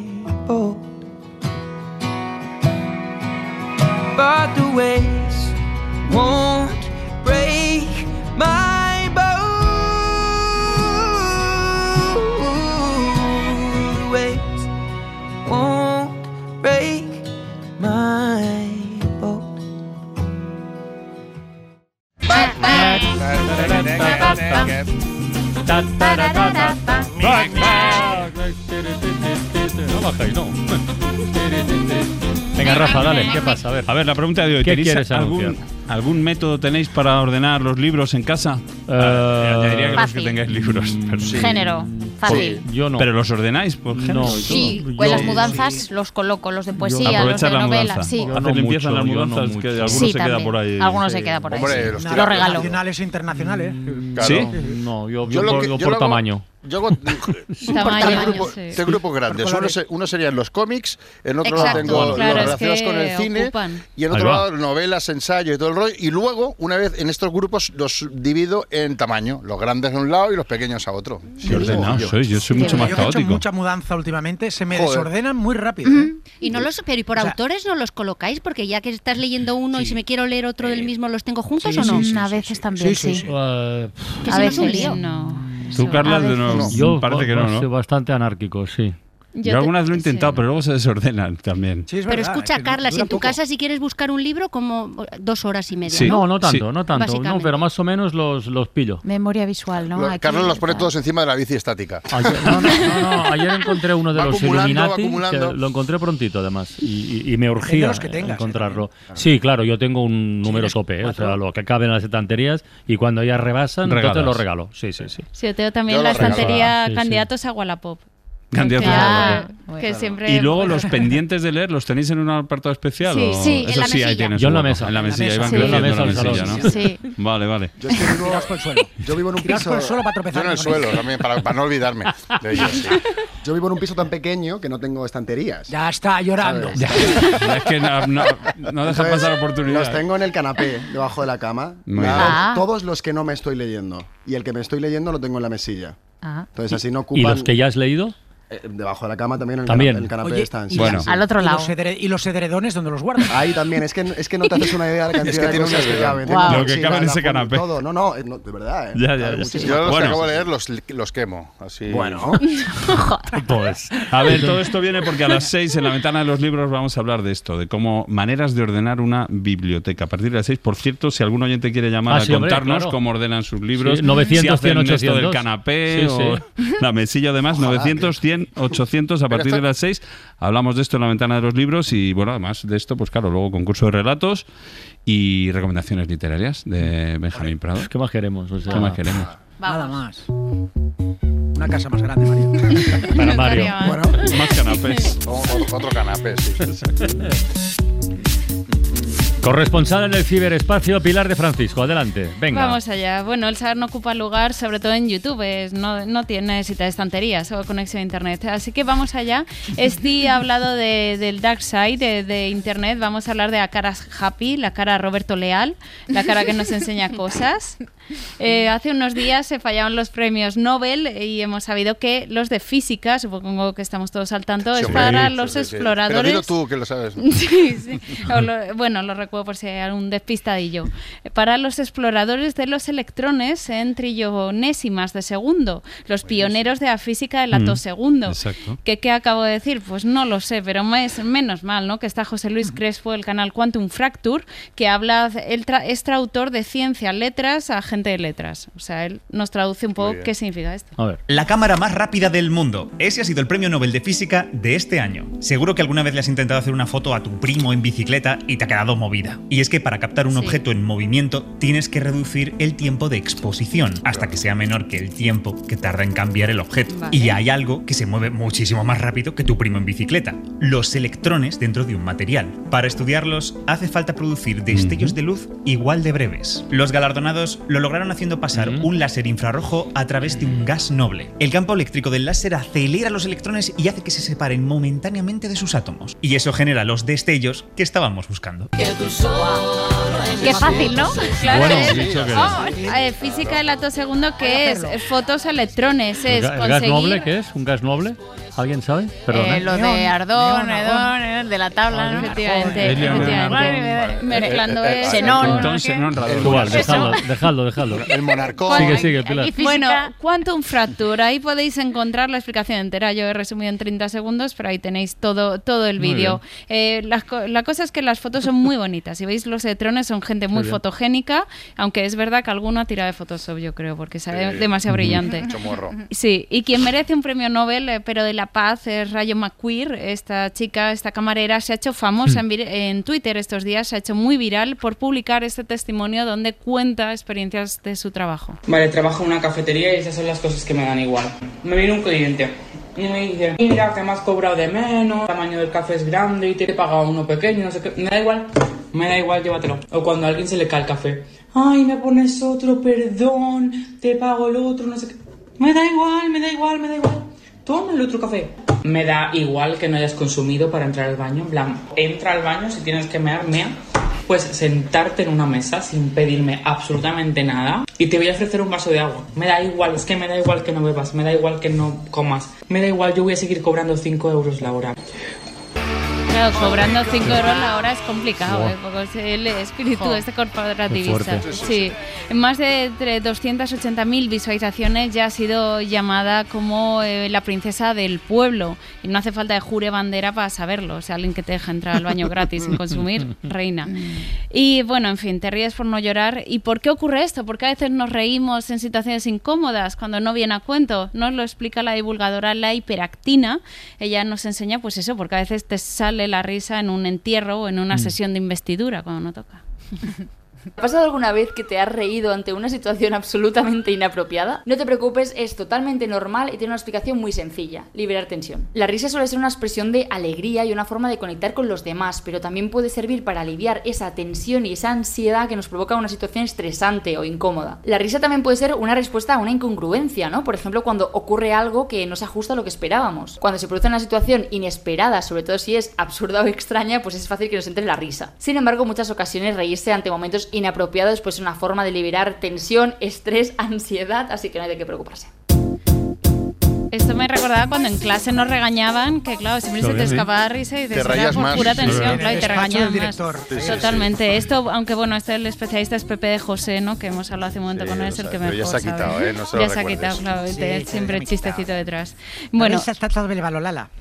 Speaker 8: No bajáis, no. Venga, Rafa, dale, ¿qué pasa? A ver.
Speaker 19: A ver, la pregunta de hoy.
Speaker 8: ¿Qué
Speaker 19: ¿Tenéis
Speaker 8: quieres
Speaker 19: algún,
Speaker 8: anunciar?
Speaker 19: Algún método tenéis para ordenar los libros en casa?
Speaker 8: Eh,
Speaker 19: Ah, ya diría que los
Speaker 14: Fácil.
Speaker 19: que tengáis libros. Pero,
Speaker 14: Género, fácil.
Speaker 8: Yo no.
Speaker 19: pero los ordenáis por género.
Speaker 8: No.
Speaker 14: Sí,
Speaker 8: Yo-
Speaker 14: con las mudanzas los coloco, los de poesía, los de novela. Sí,
Speaker 8: Yo
Speaker 19: Hacer
Speaker 8: no
Speaker 19: limpieza en las
Speaker 8: yo no
Speaker 19: mudanzas, que
Speaker 8: mucho.
Speaker 19: alguno
Speaker 14: sí
Speaker 19: se queda por ahí.
Speaker 14: Algunos se queda por ahí.
Speaker 10: Hombre, los
Speaker 3: Nada,
Speaker 14: Lo regalo.
Speaker 3: Nacionales e internacionales.
Speaker 10: Claro.
Speaker 19: ¿Sí?
Speaker 8: No, yo, yo,
Speaker 10: Yo lo
Speaker 8: por,
Speaker 10: que-
Speaker 8: yo por
Speaker 10: lo
Speaker 8: tamaño.
Speaker 10: Hago
Speaker 14: Tamaño,
Speaker 10: tres, grupos,
Speaker 14: sí.
Speaker 10: tres grupos grandes. Uno, serían los cómics, en otro
Speaker 14: Exacto,
Speaker 10: lado tengo
Speaker 14: claro,
Speaker 10: los relacionados con el cine
Speaker 14: ocupan.
Speaker 10: y en otro lado novelas, ensayo y todo el rollo. Y luego, una vez en estos grupos, los divido en tamaño. Los grandes a un lado y los pequeños a otro.
Speaker 19: Ordenado sois, yo soy mucho
Speaker 3: Yo
Speaker 19: más
Speaker 3: que he hecho
Speaker 19: caótico.
Speaker 3: mucha mudanza últimamente, se me
Speaker 10: Joder.
Speaker 3: desordenan muy rápido. ¿eh?
Speaker 9: Y no los, pero ¿y por
Speaker 3: O sea-
Speaker 9: autores no los colocáis? Porque ya que estás leyendo uno y
Speaker 3: Sí.
Speaker 9: si me quiero leer otro del mismo, ¿los tengo juntos
Speaker 3: Sí,
Speaker 9: o no?
Speaker 3: sí, sí,
Speaker 14: a
Speaker 3: sí,
Speaker 14: veces
Speaker 3: sí.
Speaker 14: también,
Speaker 3: Sí, sí,
Speaker 14: sí.
Speaker 3: sí.
Speaker 8: Eh,
Speaker 14: A veces
Speaker 9: lío.
Speaker 14: no.
Speaker 19: Tú, Carla,
Speaker 14: a
Speaker 19: de no,
Speaker 8: yo
Speaker 19: parece que no,
Speaker 8: soy bastante anárquico, sí.
Speaker 19: Yo, alguna vez lo he intentado, pero luego se desordenan también.
Speaker 9: Pero escucha, Carla, si en tu casa si quieres buscar un libro, como dos horas y media.
Speaker 19: Sí.
Speaker 9: ¿no?
Speaker 8: No, no tanto,
Speaker 19: Sí.
Speaker 8: no tanto. No, pero más o menos los, los pillo.
Speaker 14: Memoria visual, ¿no?
Speaker 10: Lo- Carlos los pone todos encima de la bici estática.
Speaker 8: Ayer, no, no, no, no, ayer encontré uno de
Speaker 10: Va
Speaker 8: los Illuminati, lo encontré prontito además, y, y- y me
Speaker 3: Es de
Speaker 8: urgía
Speaker 3: los que tengas, ¿eh?
Speaker 8: encontrarlo. Sí, claro, yo tengo un número tope, ¿eh? o sea, lo que cabe en las estanterías, y cuando ya rebasan, entonces
Speaker 19: Regalas.
Speaker 8: lo regalo. Sí, sí, sí.
Speaker 14: Sí, yo tengo también
Speaker 8: Yo
Speaker 14: la estantería candidatos a Wallapop.
Speaker 19: Candidatos
Speaker 14: Que-
Speaker 19: a Wallapop.
Speaker 14: que siempre
Speaker 19: Y luego los pendientes de leer, ¿los tenéis en un apartado especial?
Speaker 14: Sí,
Speaker 19: o-
Speaker 14: sí, en
Speaker 19: Eso
Speaker 14: la
Speaker 19: sí, ahí tienes
Speaker 8: Yo en la mesa.
Speaker 19: En la
Speaker 8: En la
Speaker 19: mesilla,
Speaker 8: Sí, en la
Speaker 19: creciendo mesilla. ¿no?
Speaker 14: Sí.
Speaker 19: Vale, vale.
Speaker 13: Yo es que vivo, yo vivo en un piso.
Speaker 3: por el suelo para
Speaker 10: Yo
Speaker 3: tropezar.
Speaker 10: en el suelo también, para, para no olvidarme de ellos. sí.
Speaker 13: Yo vivo en un piso tan pequeño que no tengo estanterías.
Speaker 3: Ya está llorando.
Speaker 19: Ya, es que no, no, no deja
Speaker 13: Entonces,
Speaker 19: pasar oportunidad.
Speaker 13: Los tengo en el canapé, debajo de la cama.
Speaker 14: Ah.
Speaker 13: Todos los que no me estoy leyendo. Y el que me estoy leyendo lo tengo en la mesilla.
Speaker 14: Ah.
Speaker 13: Entonces así no
Speaker 8: ¿Y
Speaker 13: ocupan...
Speaker 8: los que ya has leído?
Speaker 13: Eh, debajo de la cama también, en el
Speaker 8: También.
Speaker 13: canapé, el canapé
Speaker 3: Oye,
Speaker 13: están. sí,
Speaker 19: Bueno.
Speaker 13: sí, sí.
Speaker 14: Al otro
Speaker 3: ¿Y
Speaker 14: lado.
Speaker 3: los, edre- ¿Y los edredones donde los guardas?
Speaker 13: Ahí también, es que, es que no te haces una idea de la cantidad
Speaker 10: Es que
Speaker 13: de cosas que caben.
Speaker 14: Wow.
Speaker 13: Tengo
Speaker 19: Lo que cabe en ese canapé.
Speaker 13: Todo. No, no, eh, no, de verdad. ¿eh?
Speaker 19: Ya, ya, ya.
Speaker 10: Yo los
Speaker 19: Bueno.
Speaker 10: que acabo de leer los, los quemo. Así.
Speaker 13: Bueno,
Speaker 8: Pues.
Speaker 19: A ver, todo esto viene porque a las 6 en la ventana de los libros vamos a hablar de esto, de cómo maneras de ordenar una biblioteca. A partir de las 6, por cierto, si algún oyente quiere llamar
Speaker 8: Ah,
Speaker 19: a
Speaker 8: sí, hombre,
Speaker 19: contarnos
Speaker 8: claro.
Speaker 19: cómo ordenan sus libros,
Speaker 8: Sí, 900,
Speaker 19: si hacen
Speaker 8: 100,
Speaker 19: esto del
Speaker 8: 800.
Speaker 19: canapé
Speaker 8: Sí,
Speaker 19: o la mesilla además, 900, 100, 800 a partir de las 6. Hablamos de esto en la ventana de los libros y bueno, además de esto, pues claro, luego concurso de relatos y recomendaciones literarias de Benjamín Prado.
Speaker 8: ¿Qué más queremos? O sea,
Speaker 19: ¿Qué más queremos?
Speaker 3: Nada más. Una casa más grande, Mario.
Speaker 8: Para Mario.
Speaker 3: Bueno,
Speaker 19: Más canapés.
Speaker 10: Otro, otro canapé, sí.
Speaker 8: Corresponsal en el ciberespacio, Pilar de Francisco. Adelante, venga.
Speaker 14: Vamos allá. Bueno, el saber no ocupa lugar, sobre todo en YouTube. es- no, no tiene necesita de estanterías o conexión a Internet. Así que vamos allá. Esti ha hablado de- del dark side de, de Internet. Vamos a hablar de la cara happy, la cara Roberto Leal, la cara que nos enseña cosas. Eh, hace unos días se fallaron los premios Nobel y hemos sabido que los de física, supongo que estamos todos al tanto,
Speaker 10: Sí,
Speaker 14: es para
Speaker 10: sí,
Speaker 14: los
Speaker 10: sí, sí. Pero
Speaker 14: exploradores.
Speaker 10: dilo tú, que lo sabes.
Speaker 14: Sí, sí. O lo- bueno, lo recuerdo por si hay algún despistadillo. Para los exploradores de los electrones en trillonésimas de segundo, los pioneros de la física del
Speaker 19: Mm,
Speaker 14: atosegundo.
Speaker 19: exacto.
Speaker 14: ¿Qué, ¿Qué acabo de decir? Pues no lo sé, pero más, menos mal, ¿no? Que está José Luis Crespo del canal Quantum Fracture, que habla, él tra- es traductor de ciencia, letras a gente de letras. O sea, él nos traduce un poco qué significa esto.
Speaker 8: A ver.
Speaker 21: La cámara más rápida del mundo. Ese ha sido el premio Nobel de Física de este año. Seguro que alguna vez le has intentado hacer una foto a tu primo en bicicleta y te ha quedado Y es que para captar un
Speaker 14: Sí.
Speaker 21: objeto en movimiento tienes que reducir el tiempo de exposición hasta que sea menor que el tiempo que tarda en cambiar el objeto.
Speaker 14: Vale.
Speaker 21: Y hay algo que se mueve muchísimo más rápido que tu primo en bicicleta. Los electrones dentro de un material. Para estudiarlos hace falta producir destellos de luz igual de breves. Los galardonados lo lograron haciendo pasar un láser infrarrojo a través de un gas noble. El campo eléctrico del láser acelera los electrones y hace que se separen momentáneamente de sus átomos. Y eso genera los destellos que estábamos buscando.
Speaker 14: Qué fácil, ¿no? Claro,
Speaker 19: Bueno,
Speaker 14: es-
Speaker 19: dicho que-
Speaker 14: Oh, eh, física del atosegundo, ¿qué es? Eh, Fotos electrones,
Speaker 8: ¿El,
Speaker 14: es
Speaker 8: ga- el gas
Speaker 14: conseguir...
Speaker 8: noble qué es? ¿Un gas noble? ¿Alguien sabe? Perdona.
Speaker 14: Eh, lo de Ardón, Edón, eh, de la tabla, ¿no? efectivamente. Efectivamente. Mezclando
Speaker 10: Eh, eh,
Speaker 14: eso.
Speaker 10: Xenón,
Speaker 14: ¿no?
Speaker 19: Xenón, Radón.
Speaker 8: Igual, dejadlo, dejadlo, dejadlo.
Speaker 10: El monarcón.
Speaker 8: Sigue, sigue, Pilar.
Speaker 14: Bueno, Quantum Fracture, ahí podéis encontrar la explicación entera. Yo he resumido en 30 segundos, pero ahí tenéis todo, todo el vídeo. Eh, la cosa es que las fotos son muy bonitas. Si veis, los electrones son gente muy fotogénica, aunque es verdad que alguno ha tirado de Photoshop, yo creo, porque es demasiado brillante.
Speaker 10: Mucho morro.
Speaker 14: Sí, y quien merece un premio Nobel, eh, pero de la paz, es Rayo McQueer. Esta chica, esta camarera, se ha hecho famosa en, vir- en Twitter estos días, se ha hecho muy viral por publicar este testimonio donde cuenta experiencias de su trabajo.
Speaker 22: Vale, trabajo en una cafetería y esas son las cosas que me dan igual. Me viene un cliente y me dice, mira, que me has cobrado de menos, el tamaño del café es grande y te he pagado uno pequeño, no sé qué. Me da igual, me da igual, llévatelo. O cuando a alguien se le cae el café, ay, me pones otro, perdón, te pago el otro, no sé qué. Me da igual, me da igual, me da igual. Toma el otro café. Me da igual que no hayas consumido para entrar al baño. En plan, entra al baño si tienes que mear, mea. Pues sentarte en una mesa sin pedirme absolutamente nada y te voy a ofrecer un vaso de agua. Me da igual, es que me da igual que no bebas, me da igual que no comas, me da igual, yo voy a seguir cobrando 5 euros la hora.
Speaker 14: Claro, cobrando 5 euros la hora es complicado. ¿eh? Porque es el espíritu
Speaker 8: Jo.
Speaker 14: este corporativista. Sí, más de entre 280.000 visualizaciones ya ha sido llamada como eh, la princesa del pueblo. Y no hace falta de jure bandera para saberlo. O sea, alguien que te deja entrar al baño gratis sin consumir, reina. Y bueno, en fin, te ríes por no llorar. ¿Y por qué ocurre esto? Porque a veces nos reímos en situaciones incómodas cuando no viene a cuento. Nos lo explica la divulgadora La Hiperactina. Ella nos enseña, pues eso, porque a veces te sale la risa en un entierro o en una
Speaker 6: Mm.
Speaker 14: sesión de investidura cuando no toca.
Speaker 6: ¿Ha pasado alguna vez que te has reído ante una situación absolutamente inapropiada? No te preocupes, es totalmente normal y tiene una explicación muy sencilla, liberar tensión. La risa suele ser una expresión de alegría y una forma de conectar con los demás, pero también puede servir para aliviar esa tensión y esa ansiedad que nos provoca una situación estresante o incómoda. La risa también puede ser una respuesta a una incongruencia, ¿no? Por ejemplo, cuando ocurre algo que no se ajusta a lo que esperábamos. Cuando se produce una situación inesperada, sobre todo si es absurda o extraña, pues es fácil que nos entre la risa. Sin embargo, en muchas ocasiones reírse ante momentos inapropiados pues es una forma de liberar tensión, estrés, ansiedad, así que no hay de qué preocuparse.
Speaker 14: Esto me recordaba cuando en clase nos regañaban, que claro, siempre se te escapaba risa y dices,
Speaker 10: Te
Speaker 14: era
Speaker 10: rayas
Speaker 14: por
Speaker 10: más.
Speaker 14: pura tensión,
Speaker 10: sí.
Speaker 14: claro, y te regañaban más.
Speaker 3: director.
Speaker 10: Sí, sí,
Speaker 14: Totalmente. Esto, aunque bueno, este el especialista es Pepe de José, ¿no? Que hemos hablado hace un momento
Speaker 10: Sí,
Speaker 14: con él, es el que
Speaker 10: pero
Speaker 14: mejor
Speaker 10: ya se ha quitado. ¿eh? No se lo
Speaker 14: ya se ha quitado, claro,
Speaker 3: Sí,
Speaker 14: te-
Speaker 3: sí,
Speaker 14: siempre
Speaker 3: me
Speaker 14: el chistecito detrás.
Speaker 3: Bueno, está todo Lala.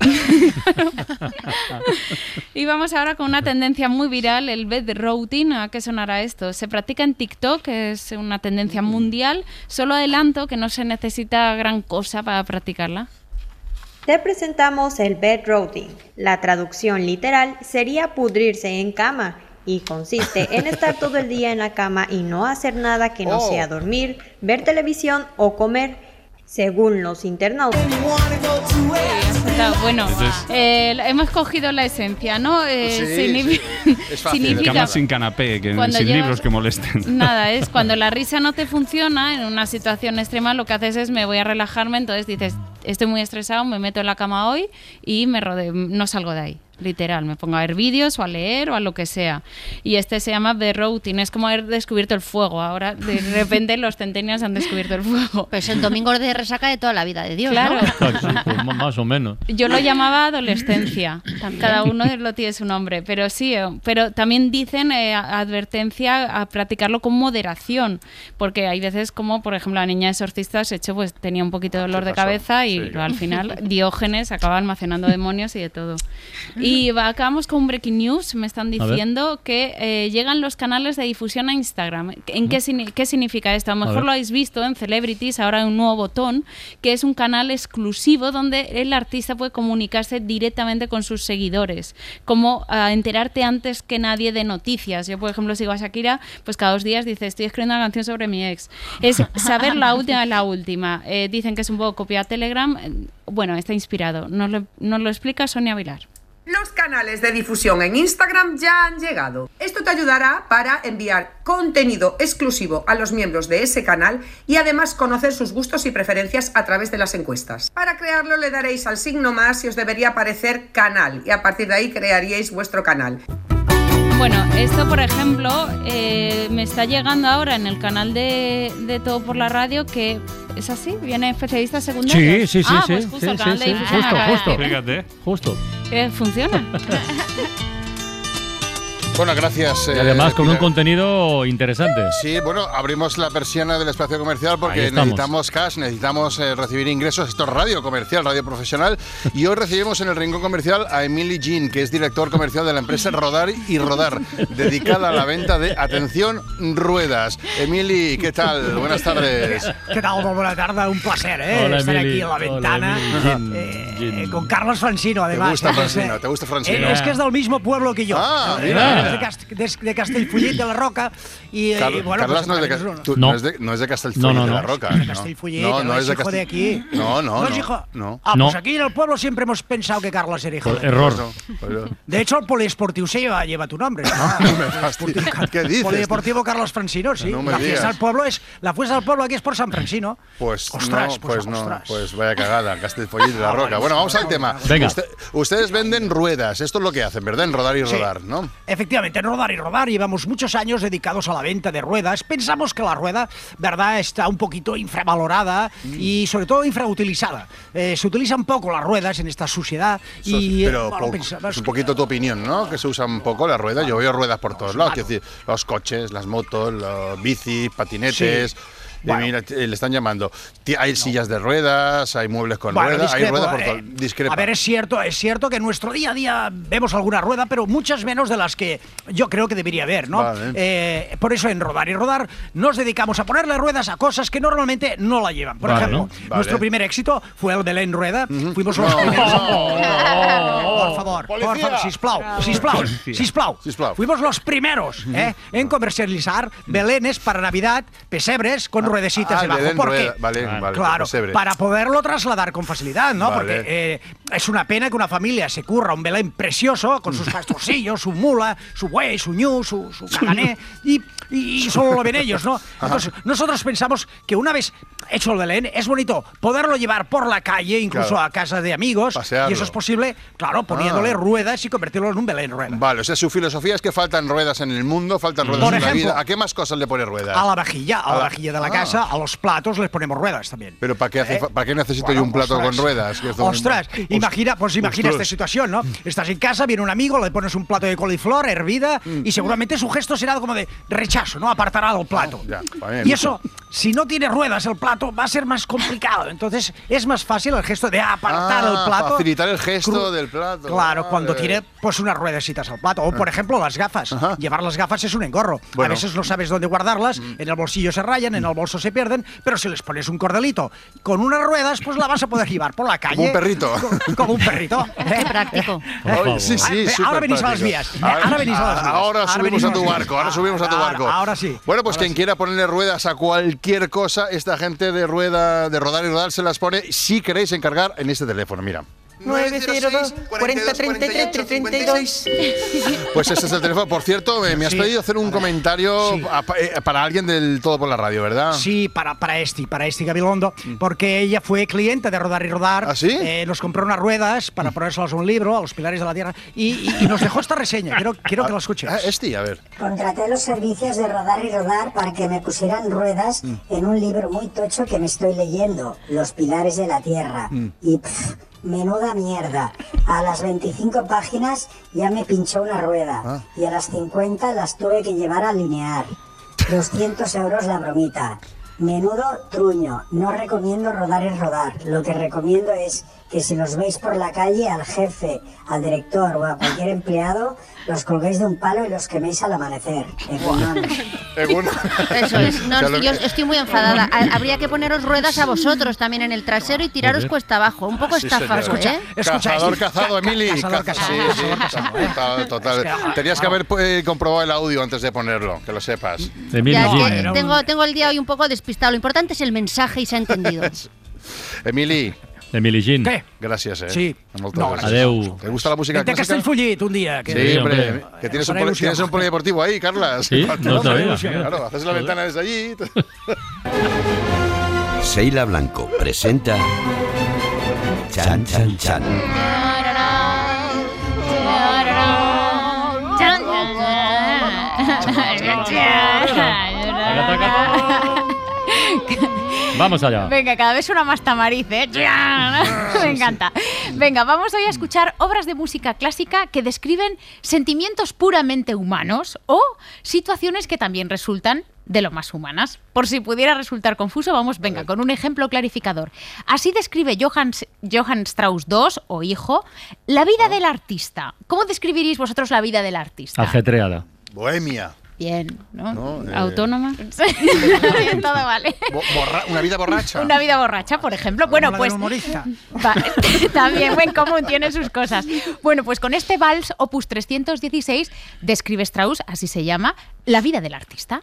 Speaker 14: Y vamos ahora con una tendencia muy viral, el bed routing. ¿A qué sonará esto? Se practica en TikTok, que es una tendencia mundial. Solo adelanto que no se necesita gran cosa para practicarla.
Speaker 23: Te presentamos el bed routing. La traducción literal sería pudrirse en cama y consiste en estar todo el día en la cama y no hacer nada que no
Speaker 24: Oh.
Speaker 23: sea dormir, ver televisión o comer, según los internautas.
Speaker 14: Está, bueno, eh, hemos cogido la esencia, ¿no? Eh,
Speaker 19: Sí,
Speaker 14: signifi-
Speaker 19: sí. Es fácil.
Speaker 14: significa-
Speaker 19: Cama sin canapé, que, sin
Speaker 14: llevas-
Speaker 19: libros que molesten.
Speaker 14: Nada, es cuando la risa no te funciona en una situación extrema, lo que haces es me voy a relajarme, entonces dices, estoy muy estresado, me meto en la cama hoy y me no salgo de ahí. Literal, me pongo a ver vídeos o a leer o a lo que sea. Y este se llama The Routing, es como haber descubierto el fuego. Ahora, de repente, los centenias han descubierto el fuego.
Speaker 9: Pues el domingo de resaca de toda la vida de Dios,
Speaker 14: Claro.
Speaker 9: ¿no?
Speaker 8: Sí, pues, más o menos.
Speaker 14: Yo lo llamaba adolescencia. Cada uno lo tiene su nombre. Pero sí, eh, pero también dicen eh, a- advertencia a practicarlo con moderación. Porque hay veces como, por ejemplo, la niña exorcista se echó, pues tenía un poquito de dolor de cabeza y
Speaker 24: Sí.
Speaker 14: al final Diógenes acaba almacenando demonios y de todo. Y acabamos con un breaking news. Me están diciendo que eh, llegan los canales de difusión a Instagram. ¿En qué, signi- qué significa esto? A lo mejor lo habéis visto en Celebrities, ahora hay un nuevo botón, que es un canal exclusivo donde el artista puede comunicarse directamente con sus seguidores, como ah, enterarte antes que nadie de noticias. Yo, por ejemplo, sigo a Shakira, pues cada dos días dice, estoy escribiendo una canción sobre mi ex. Es saber la última de la última. Eh, dicen que es un poco copia Telegram. Bueno, está inspirado. Nos lo, nos lo explica Sonia Vilar.
Speaker 24: Los canales de difusión en Instagram ya han llegado. Esto te ayudará para enviar contenido exclusivo a los miembros de ese canal y además conocer sus gustos y preferencias a través de las encuestas. Para crearlo le daréis al signo más y os debería aparecer canal y a partir de ahí crearíais vuestro canal.
Speaker 14: Bueno, esto por ejemplo eh, me está llegando ahora en el canal de, de Todo por la Radio que es así, viene especialista secundario.
Speaker 8: Sí, sí, sí,
Speaker 14: ah,
Speaker 8: sí.
Speaker 14: Pues justo
Speaker 8: sí, sí, sí, Justo, justo.
Speaker 19: Fíjate.
Speaker 8: Justo.
Speaker 14: que funciona.
Speaker 10: Bueno, gracias.
Speaker 8: Y
Speaker 10: eh,
Speaker 8: además con un contenido interesante.
Speaker 10: Sí, bueno, abrimos la persiana del espacio comercial porque necesitamos cash, necesitamos eh, recibir ingresos. Esto es radio comercial, radio profesional. Y hoy recibimos en el rincón comercial a Emily Jean, que es director comercial de la empresa Rodar y Rodar, dedicada a la venta de, atención, ruedas. Emily, ¿qué tal? Buenas tardes.
Speaker 3: ¿Qué tal? Molt bona tarda, un placer, ¿eh?
Speaker 10: Hola,
Speaker 3: Estar aquí a la
Speaker 10: Hola,
Speaker 3: ventana. Eh, con Carlos Francino, además.
Speaker 10: gusta.
Speaker 3: Que es,
Speaker 10: Francino? ¿Te gusta Francino?
Speaker 3: eh, es que es del mismo pueblo que yo.
Speaker 10: Ah, mira.
Speaker 3: Es de, Cast- de- de Castellfollit de la Roca. Y,
Speaker 10: Car-
Speaker 3: y bueno,
Speaker 10: Carlas
Speaker 3: pues,
Speaker 10: no, es de,
Speaker 3: es
Speaker 10: tú- no es de, no es de Castellfollit
Speaker 8: No, no,
Speaker 10: de
Speaker 8: no.
Speaker 10: la Roca. ¿no?
Speaker 3: Castellfollit,
Speaker 10: no,
Speaker 3: no,
Speaker 10: no
Speaker 3: es
Speaker 10: de
Speaker 3: hijo de
Speaker 10: Castell-
Speaker 3: aquí.
Speaker 10: No, no,
Speaker 3: ¿No
Speaker 10: no.
Speaker 3: es hijo?
Speaker 10: no.
Speaker 3: Ah,
Speaker 8: No.
Speaker 3: pues aquí en el pueblo siempre hemos pensado que Carlos era hijo. de-
Speaker 8: Error.
Speaker 3: De hecho, el poliesportivo se lleva, lleva tu nombre. ¿no?
Speaker 10: ¿Qué dices?
Speaker 3: Polideportivo Carlos Francino, sí.
Speaker 10: No
Speaker 3: la fiesta del pueblo es la fiesta del pueblo aquí es por San Francino.
Speaker 10: Pues
Speaker 3: Ostras,
Speaker 10: no,
Speaker 3: pues,
Speaker 10: pues, no,
Speaker 3: ostras.
Speaker 10: pues vaya cagada, Castellfollit de la
Speaker 3: Ah,
Speaker 10: Roca.
Speaker 3: bueno,
Speaker 10: vamos al tema.
Speaker 8: Venga.
Speaker 10: Usted- ustedes venden ruedas, esto es lo que hacen, ¿verdad? En rodar y rodar, ¿no?
Speaker 3: Efectivamente. Efectivamente, en Rodar y Rodar llevamos muchos años dedicados a la venta de ruedas. Pensamos que la rueda, verdad, está un poquito infravalorada
Speaker 10: Mm.
Speaker 3: y sobre todo infrautilizada. Eh, se utilizan poco las ruedas en esta sociedad y eh,
Speaker 10: pero
Speaker 3: bueno, pensamos
Speaker 10: es un poquito tu opinión, ¿no? Que se usan poco las ruedas. Yo veo ruedas por todos lados. Quiero decir, los coches, las motos, los bicis, patinetes.
Speaker 3: Sí.
Speaker 10: Eh, mira, eh, le están llamando. Hay sillas de ruedas, hay muebles con
Speaker 3: Bueno,
Speaker 10: ruedas, hay
Speaker 3: discrepo,
Speaker 10: ruedas por
Speaker 3: eh,
Speaker 10: todo. Discrepa.
Speaker 3: A ver, es cierto, es cierto que en nuestro día a día vemos alguna rueda, pero muchas menos de las que yo creo que debería haber, ¿no?
Speaker 10: Vale.
Speaker 3: Eh, por eso en Rodar y Rodar nos dedicamos a ponerle ruedas a cosas que normalmente no la llevan. Por
Speaker 10: Vale.
Speaker 3: ejemplo,
Speaker 10: Vale.
Speaker 3: nuestro primer éxito fue el Belén Rueda. Fuimos los
Speaker 10: No.
Speaker 3: primeros.
Speaker 10: No.
Speaker 3: Por favor, por favor, sisplau, sisplau,
Speaker 10: Policía.
Speaker 3: sisplau. Fuimos los primeros ¿eh? en comercializar belenes para Navidad, pesebres con ruedecitas
Speaker 10: ah,
Speaker 3: debajo.
Speaker 10: Belén
Speaker 3: ¿Por qué?
Speaker 10: rueda, vale, vale,
Speaker 3: claro,
Speaker 10: pesebre.
Speaker 3: para poderlo trasladar con facilidad, ¿no?
Speaker 10: Vale.
Speaker 3: Porque eh, es una pena que una familia se curra un Belén precioso con sus pastorcillos, su mula, su buey, su ñu, su, su cagané, y, y- solo lo ven ellos, ¿no? Entonces, nosotros pensamos que una vez hecho el Belén, es bonito poderlo llevar por la calle, incluso
Speaker 10: Claro.
Speaker 3: a casa de amigos,
Speaker 10: Pasearlo.
Speaker 3: y eso es posible, claro, poniéndole
Speaker 10: Ah.
Speaker 3: ruedas y convertirlo en un Belén rueda.
Speaker 10: Vale, o sea, su filosofía es que faltan ruedas en el mundo, faltan ruedas
Speaker 3: Por
Speaker 10: en la
Speaker 3: ejemplo,
Speaker 10: vida. ¿A qué más cosas le pone ruedas?
Speaker 3: A la vajilla, a,
Speaker 10: A
Speaker 3: la
Speaker 10: la-
Speaker 3: vajilla de la
Speaker 10: Ah.
Speaker 3: casa, a los platos les ponemos ruedas también.
Speaker 10: Pero ¿para qué, hace,
Speaker 3: ¿Eh?
Speaker 10: ¿para qué necesito
Speaker 3: Bueno,
Speaker 10: yo un plato
Speaker 3: ostras.
Speaker 10: con ruedas? Que
Speaker 3: Ostras, imagina, pues imagina
Speaker 10: Ostras.
Speaker 3: esta situación, ¿no? Estás en casa, viene un amigo, le pones un plato de coliflor hervida
Speaker 10: Mm.
Speaker 3: y seguramente su gesto será como de rechazo, ¿no? Apartará del plato.
Speaker 10: Ya, vale,
Speaker 3: Y eso, si no tiene ruedas el plato, va a ser más complicado. Entonces, es más fácil el gesto de apartar
Speaker 10: Ah,
Speaker 3: el plato.
Speaker 10: Facilitar el gesto
Speaker 3: Cru-
Speaker 10: del plato.
Speaker 3: Claro, cuando tiene pues unas ruedecitas al plato. O, por ejemplo, las gafas. Llevar las gafas es un engorro. A
Speaker 10: Bueno.
Speaker 3: veces no sabes dónde guardarlas, en el bolsillo se rayan, en el bolso se pierden, pero si les pones un cordelito con unas ruedas, pues la vas a poder llevar por la calle.
Speaker 10: Como un perrito.
Speaker 3: Co- Como un perrito.
Speaker 9: Qué práctico.
Speaker 10: Ay, sí, sí,
Speaker 3: Ah,
Speaker 10: súper
Speaker 3: ahora venís a las vías. Ahora venís a las vías.
Speaker 10: Ahora
Speaker 3: Ahora
Speaker 10: subimos a tu barco, ahora
Speaker 3: Ah,
Speaker 10: subimos a tu barco.
Speaker 3: ahora sí,
Speaker 10: Bueno, pues quien
Speaker 3: sí.
Speaker 10: quiera ponerle ruedas a cualquier cosa, esta gente de rueda, de rodar y rodar se las pone si queréis encargar en este teléfono, mira.
Speaker 22: 902 40 33 332.
Speaker 10: Pues ese es el teléfono. Por cierto, me, me has
Speaker 3: Sí.
Speaker 10: pedido hacer un comentario a- eh, para alguien del Todo por la Radio, ¿verdad?
Speaker 3: Sí, para, para Esti, para Esti Gabilondo, porque ella fue cliente de Rodar y Rodar.
Speaker 10: Mm. ¿Ah, sí?
Speaker 3: Eh, nos compró unas ruedas para ponérselas a un libro, a los pilares de la tierra, y, y- y nos dejó esta reseña. Quiero, quiero que la escuches.
Speaker 10: Ah, Esti, a ver.
Speaker 25: Contraté los servicios de rodar y rodar para que me pusieran ruedas
Speaker 10: Mm.
Speaker 25: en un libro muy tocho que me estoy leyendo, Los Pilares de la Tierra.
Speaker 10: Mm.
Speaker 25: Y pff, menuda mierda. A las 25 páginas ya me pinchó una rueda
Speaker 10: Ah.
Speaker 25: y a las 50 las tuve que llevar a linear. 200 euros la bromita. Menudo truño. No recomiendo rodar y rodar. Lo que recomiendo es que si los veis por la calle al jefe, al director o a cualquier empleado, los colguéis de un palo y los queméis al amanecer. Egunon.
Speaker 9: Eso es. No, yo estoy muy enfadada. Ha- Habría que poneros ruedas a vosotros también en el trasero y tiraros cuesta abajo. Un poco
Speaker 10: Sí,
Speaker 9: estafa,
Speaker 10: señor.
Speaker 9: ¿eh?
Speaker 10: Cazador cazado,
Speaker 3: Ca- ca-
Speaker 10: Emily.
Speaker 3: cazador
Speaker 10: Ca-
Speaker 3: cazado,
Speaker 10: sí, sí, total, total.
Speaker 3: Es que, ah,
Speaker 10: Tenías que haber eh, comprobado el audio antes de ponerlo, que lo sepas.
Speaker 8: Emily
Speaker 9: Ya,
Speaker 8: Jean.
Speaker 9: que tengo, tengo el día hoy un poco despistado. Lo importante es el mensaje y se ha entendido.
Speaker 10: Emily.
Speaker 8: Emily Jean.
Speaker 3: ¿Qué?
Speaker 10: Gràcies, eh?
Speaker 3: Sí.
Speaker 10: Moltes
Speaker 3: No,
Speaker 10: gràcies.
Speaker 8: Adeu.
Speaker 10: ¿Te gusta la música
Speaker 3: Vente a
Speaker 10: clásica?
Speaker 3: Castellfollit un día. Que
Speaker 10: Sí, hombre,
Speaker 8: hombre.
Speaker 10: que tienes un, poli- tienes un polideportivo ahí, Carlas.
Speaker 8: Sí, no sabía.
Speaker 10: Claro, haces la ventana desde allí.
Speaker 15: Seila Blanco presenta Chan Chan Chan.
Speaker 8: Vamos allá.
Speaker 14: Venga, cada vez suena más tamariz, ¿eh? Me encanta. Venga, vamos hoy a escuchar obras de música clásica que describen sentimientos puramente humanos o situaciones que también resultan de lo más humanas. Por si pudiera resultar confuso, vamos, venga, con un ejemplo clarificador. Así describe Johann, Johann Strauss II, o hijo, la vida del artista. ¿Cómo describiríais vosotros la vida del artista?
Speaker 8: Ajetreada.
Speaker 10: Bohemia.
Speaker 14: Bien, ¿no?
Speaker 10: No, eh,
Speaker 14: Autónoma. Todo vale.
Speaker 10: Borra- una vida borracha.
Speaker 14: Una vida borracha, por ejemplo. Bueno, pues.
Speaker 3: humorista.
Speaker 14: También buen común, tiene sus cosas. Bueno, pues con este vals, opus 316, describe Strauss, así se llama, la vida del artista.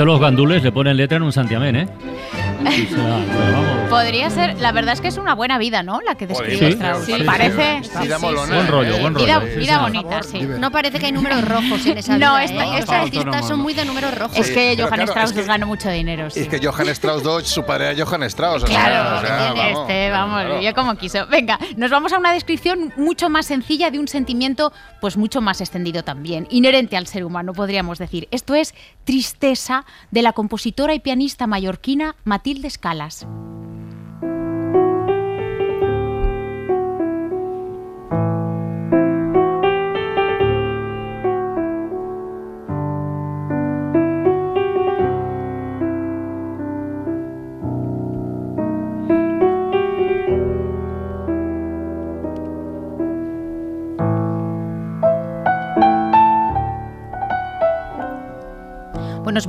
Speaker 8: Esto los gandules le ponen letra en un santiamén, ¿eh?
Speaker 26: Podría ser, la verdad es que es una buena vida, ¿no? La que describe
Speaker 8: Sí,
Speaker 26: Strauss.
Speaker 8: sí, sí.
Speaker 26: Parece.
Speaker 8: Vida molona, Buen rollo, buen
Speaker 26: Vida,
Speaker 8: rollo.
Speaker 26: vida bonita, sí.
Speaker 9: No parece que hay números rojos en esa
Speaker 26: No,
Speaker 9: vida,
Speaker 26: esta-
Speaker 9: ¿eh?
Speaker 26: esta-
Speaker 9: Los artistas son muy de números rojos.
Speaker 26: Es que Johann
Speaker 10: claro,
Speaker 26: Strauss
Speaker 10: es que-
Speaker 26: ganó mucho dinero. sí.
Speaker 10: Es que Johann Strauss Dodge, su padre era Johann Strauss.
Speaker 26: Claro,
Speaker 10: o sea, vamos,
Speaker 26: este, vamos,
Speaker 10: claro.
Speaker 26: yo como quiso. Venga, nos vamos a una descripción mucho más sencilla de un sentimiento, pues mucho más extendido también, inherente al ser humano, podríamos decir. Esto es Tristeza de la compositora y pianista mallorquina Matilde Escalas.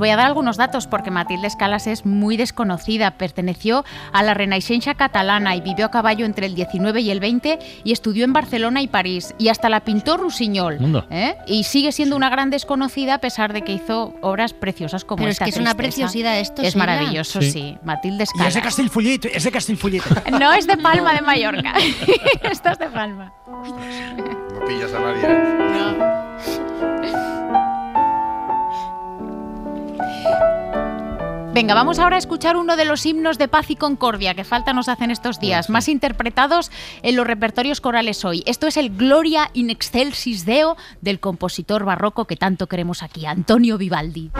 Speaker 26: Voy a dar algunos datos porque Matilde Escalas es muy desconocida. Perteneció a la Renaixença catalana y vivió a caballo entre el 19 y el 20 y estudió en Barcelona y París y hasta la pintó Rusiñol.
Speaker 9: Mundo.
Speaker 26: ¿eh? Y sigue siendo una gran desconocida a pesar de que hizo obras preciosas como
Speaker 9: Pero es
Speaker 26: esta
Speaker 9: que es una
Speaker 26: Tristeza.
Speaker 9: preciosidad esto,
Speaker 26: Es maravilloso,
Speaker 3: Sí.
Speaker 26: sí. Matilde
Speaker 3: Y es
Speaker 26: Escalas.
Speaker 3: de Castellfollit, es de Castellfollit.
Speaker 26: No es de Palma de Mallorca. Esto es de Palma.
Speaker 10: No pillas a nadie. ¿eh?
Speaker 26: Venga, vamos ahora a escuchar uno de los himnos de paz y concordia que falta nos hacen estos días, más interpretados en los repertorios corales hoy. Esto es el Gloria in excelsis Deo del compositor barroco que tanto queremos aquí, Antonio Vivaldi.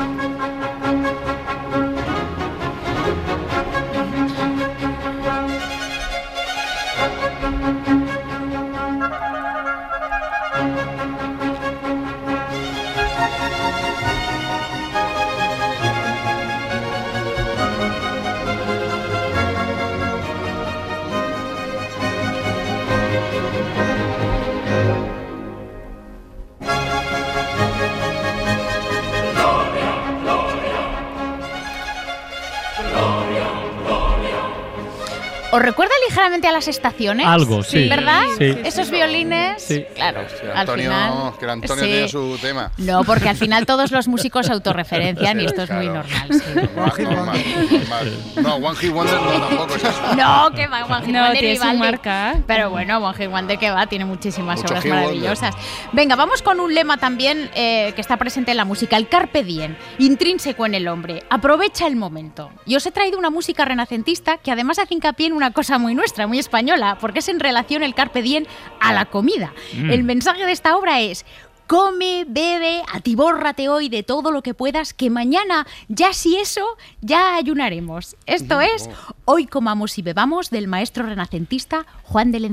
Speaker 26: ¿Os recuerda ligeramente a las estaciones?
Speaker 19: Algo, sí.
Speaker 26: ¿Verdad?
Speaker 19: Sí.
Speaker 26: Esos violines.
Speaker 19: Sí.
Speaker 26: Claro.
Speaker 10: Sí,
Speaker 26: al
Speaker 10: Antonio,
Speaker 26: final.
Speaker 10: que era Antonio
Speaker 26: sí.
Speaker 10: tiene su tema.
Speaker 26: No, porque al final todos los músicos se autorreferencian y esto es muy normal. sí.
Speaker 10: Normal, normal. No, One Hit Wonder no, tampoco es eso.
Speaker 26: No, que va, One Hit
Speaker 14: No,
Speaker 26: Wonder
Speaker 14: tiene su marca.
Speaker 26: Pero bueno, One Hit Wonder que va, tiene muchísimas
Speaker 10: Mucho
Speaker 26: obras
Speaker 10: Wonder.
Speaker 26: maravillosas. Venga, vamos con un lema también eh, que está presente en la música, el carpe diem, intrínseco en el hombre. Aprovecha el momento. Y os he traído una música renacentista que además hace hincapié en una cosa muy nuestra, muy española, porque es en relación el carpe diem a la comida.
Speaker 27: Mm.
Speaker 26: El mensaje de esta obra es Come, bebe, atibórrate hoy de todo lo que puedas, que mañana, ya si eso, ya ayunaremos. Esto es Hoy comamos y bebamos del maestro renacentista Juan de la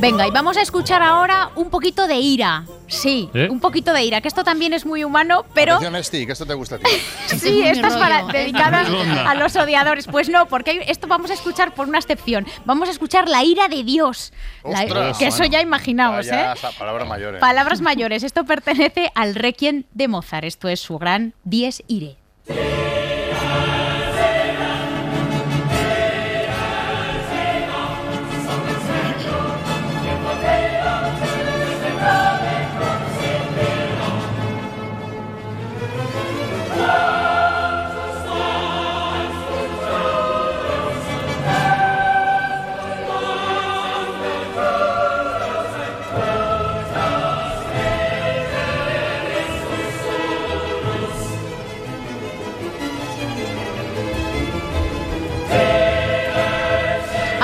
Speaker 26: Venga, y vamos a escuchar ahora un poquito de ira. Sí,
Speaker 10: ¿Eh?
Speaker 26: un poquito de ira, que esto también es muy humano, pero
Speaker 10: Atención, que esto te gusta a ti.
Speaker 26: sí, esto es a los odiadores. Pues no, porque hay- esto vamos a escuchar por una excepción. Vamos a escuchar la ira de Dios. La- que eso
Speaker 10: bueno.
Speaker 26: ya imaginaos, ¿eh?
Speaker 10: esa palabra mayor, ¿eh?
Speaker 26: Palabras mayores. Esto pertenece al Requiem de Mozart. Esto es su gran Dies Irae.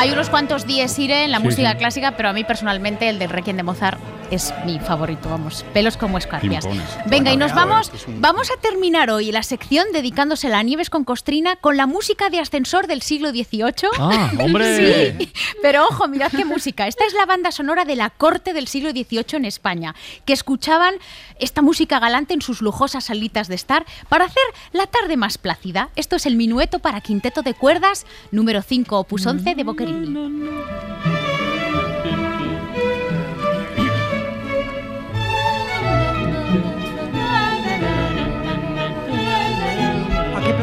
Speaker 26: Hay unos cuantos Dies Irae en la
Speaker 8: Sí,
Speaker 26: música
Speaker 8: sí.
Speaker 26: clásica, pero a mí personalmente el del Requiem de Mozart es mi favorito, vamos, pelos como escarpias. Venga, y nos vamos, vamos a terminar hoy la sección dedicándose a la Nieves con Costrina con la música de ascensor del siglo XVIII.
Speaker 8: Ah, hombre.
Speaker 26: Sí, pero ojo, mirad qué música. Esta es la banda sonora de la corte del siglo XVIII en España, que escuchaban esta música galante en sus lujosas salitas de estar para hacer la tarde más plácida. Esto es el minueto para quinteto de cuerdas, número 5, opus 11 de Boccherini.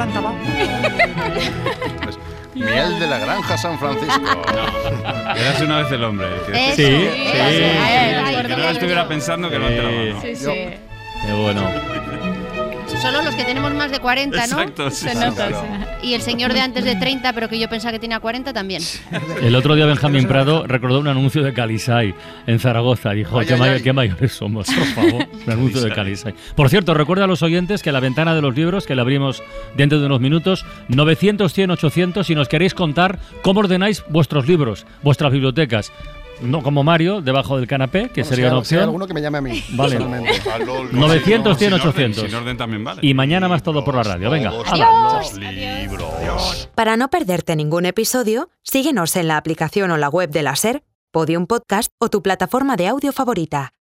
Speaker 3: Planta va?
Speaker 10: Miel de la granja San Francisco.
Speaker 19: Eras una vez el hombre. que-. Sí,
Speaker 9: Sí,
Speaker 19: sí,
Speaker 9: sí,
Speaker 19: sí.
Speaker 9: sí.
Speaker 19: Que no estuviera pensando que no te la mano.
Speaker 14: Sí, sí.
Speaker 8: Qué bueno.
Speaker 9: Solo los que tenemos más de 40, ¿no?
Speaker 19: Exacto, sí,
Speaker 14: Se
Speaker 19: sí,
Speaker 14: nota,
Speaker 19: claro.
Speaker 14: sí.
Speaker 9: Y el señor de antes de 30, pero que yo pensaba que tenía 40 también.
Speaker 8: El otro día Benjamín Prado recordó un anuncio de Calisay en Zaragoza. Dijo,
Speaker 10: Ay,
Speaker 8: qué,
Speaker 10: ay,
Speaker 8: may-
Speaker 10: ay.
Speaker 8: qué mayores somos, por favor. Un anuncio de Calisay. Por cierto, recuerda a los oyentes que la ventana de los libros, que la abrimos dentro de unos minutos, 900, 100, 800, si nos queréis contar cómo ordenáis vuestros libros, vuestras bibliotecas. No como Mario, debajo del canapé, que
Speaker 13: Bueno,
Speaker 8: sería
Speaker 13: si
Speaker 8: una
Speaker 13: hay- si
Speaker 8: opción.
Speaker 13: alguno que me llame a mí.
Speaker 8: Vale.
Speaker 13: personalmente.
Speaker 8: 900, 100,
Speaker 19: Sin orden,
Speaker 8: 800.
Speaker 19: sin orden también vale.
Speaker 8: Y mañana más todo por la radio. Venga.
Speaker 28: Para no perderte ningún episodio, síguenos en la aplicación o la web de la SER, Podium Podcast o tu plataforma de audio favorita.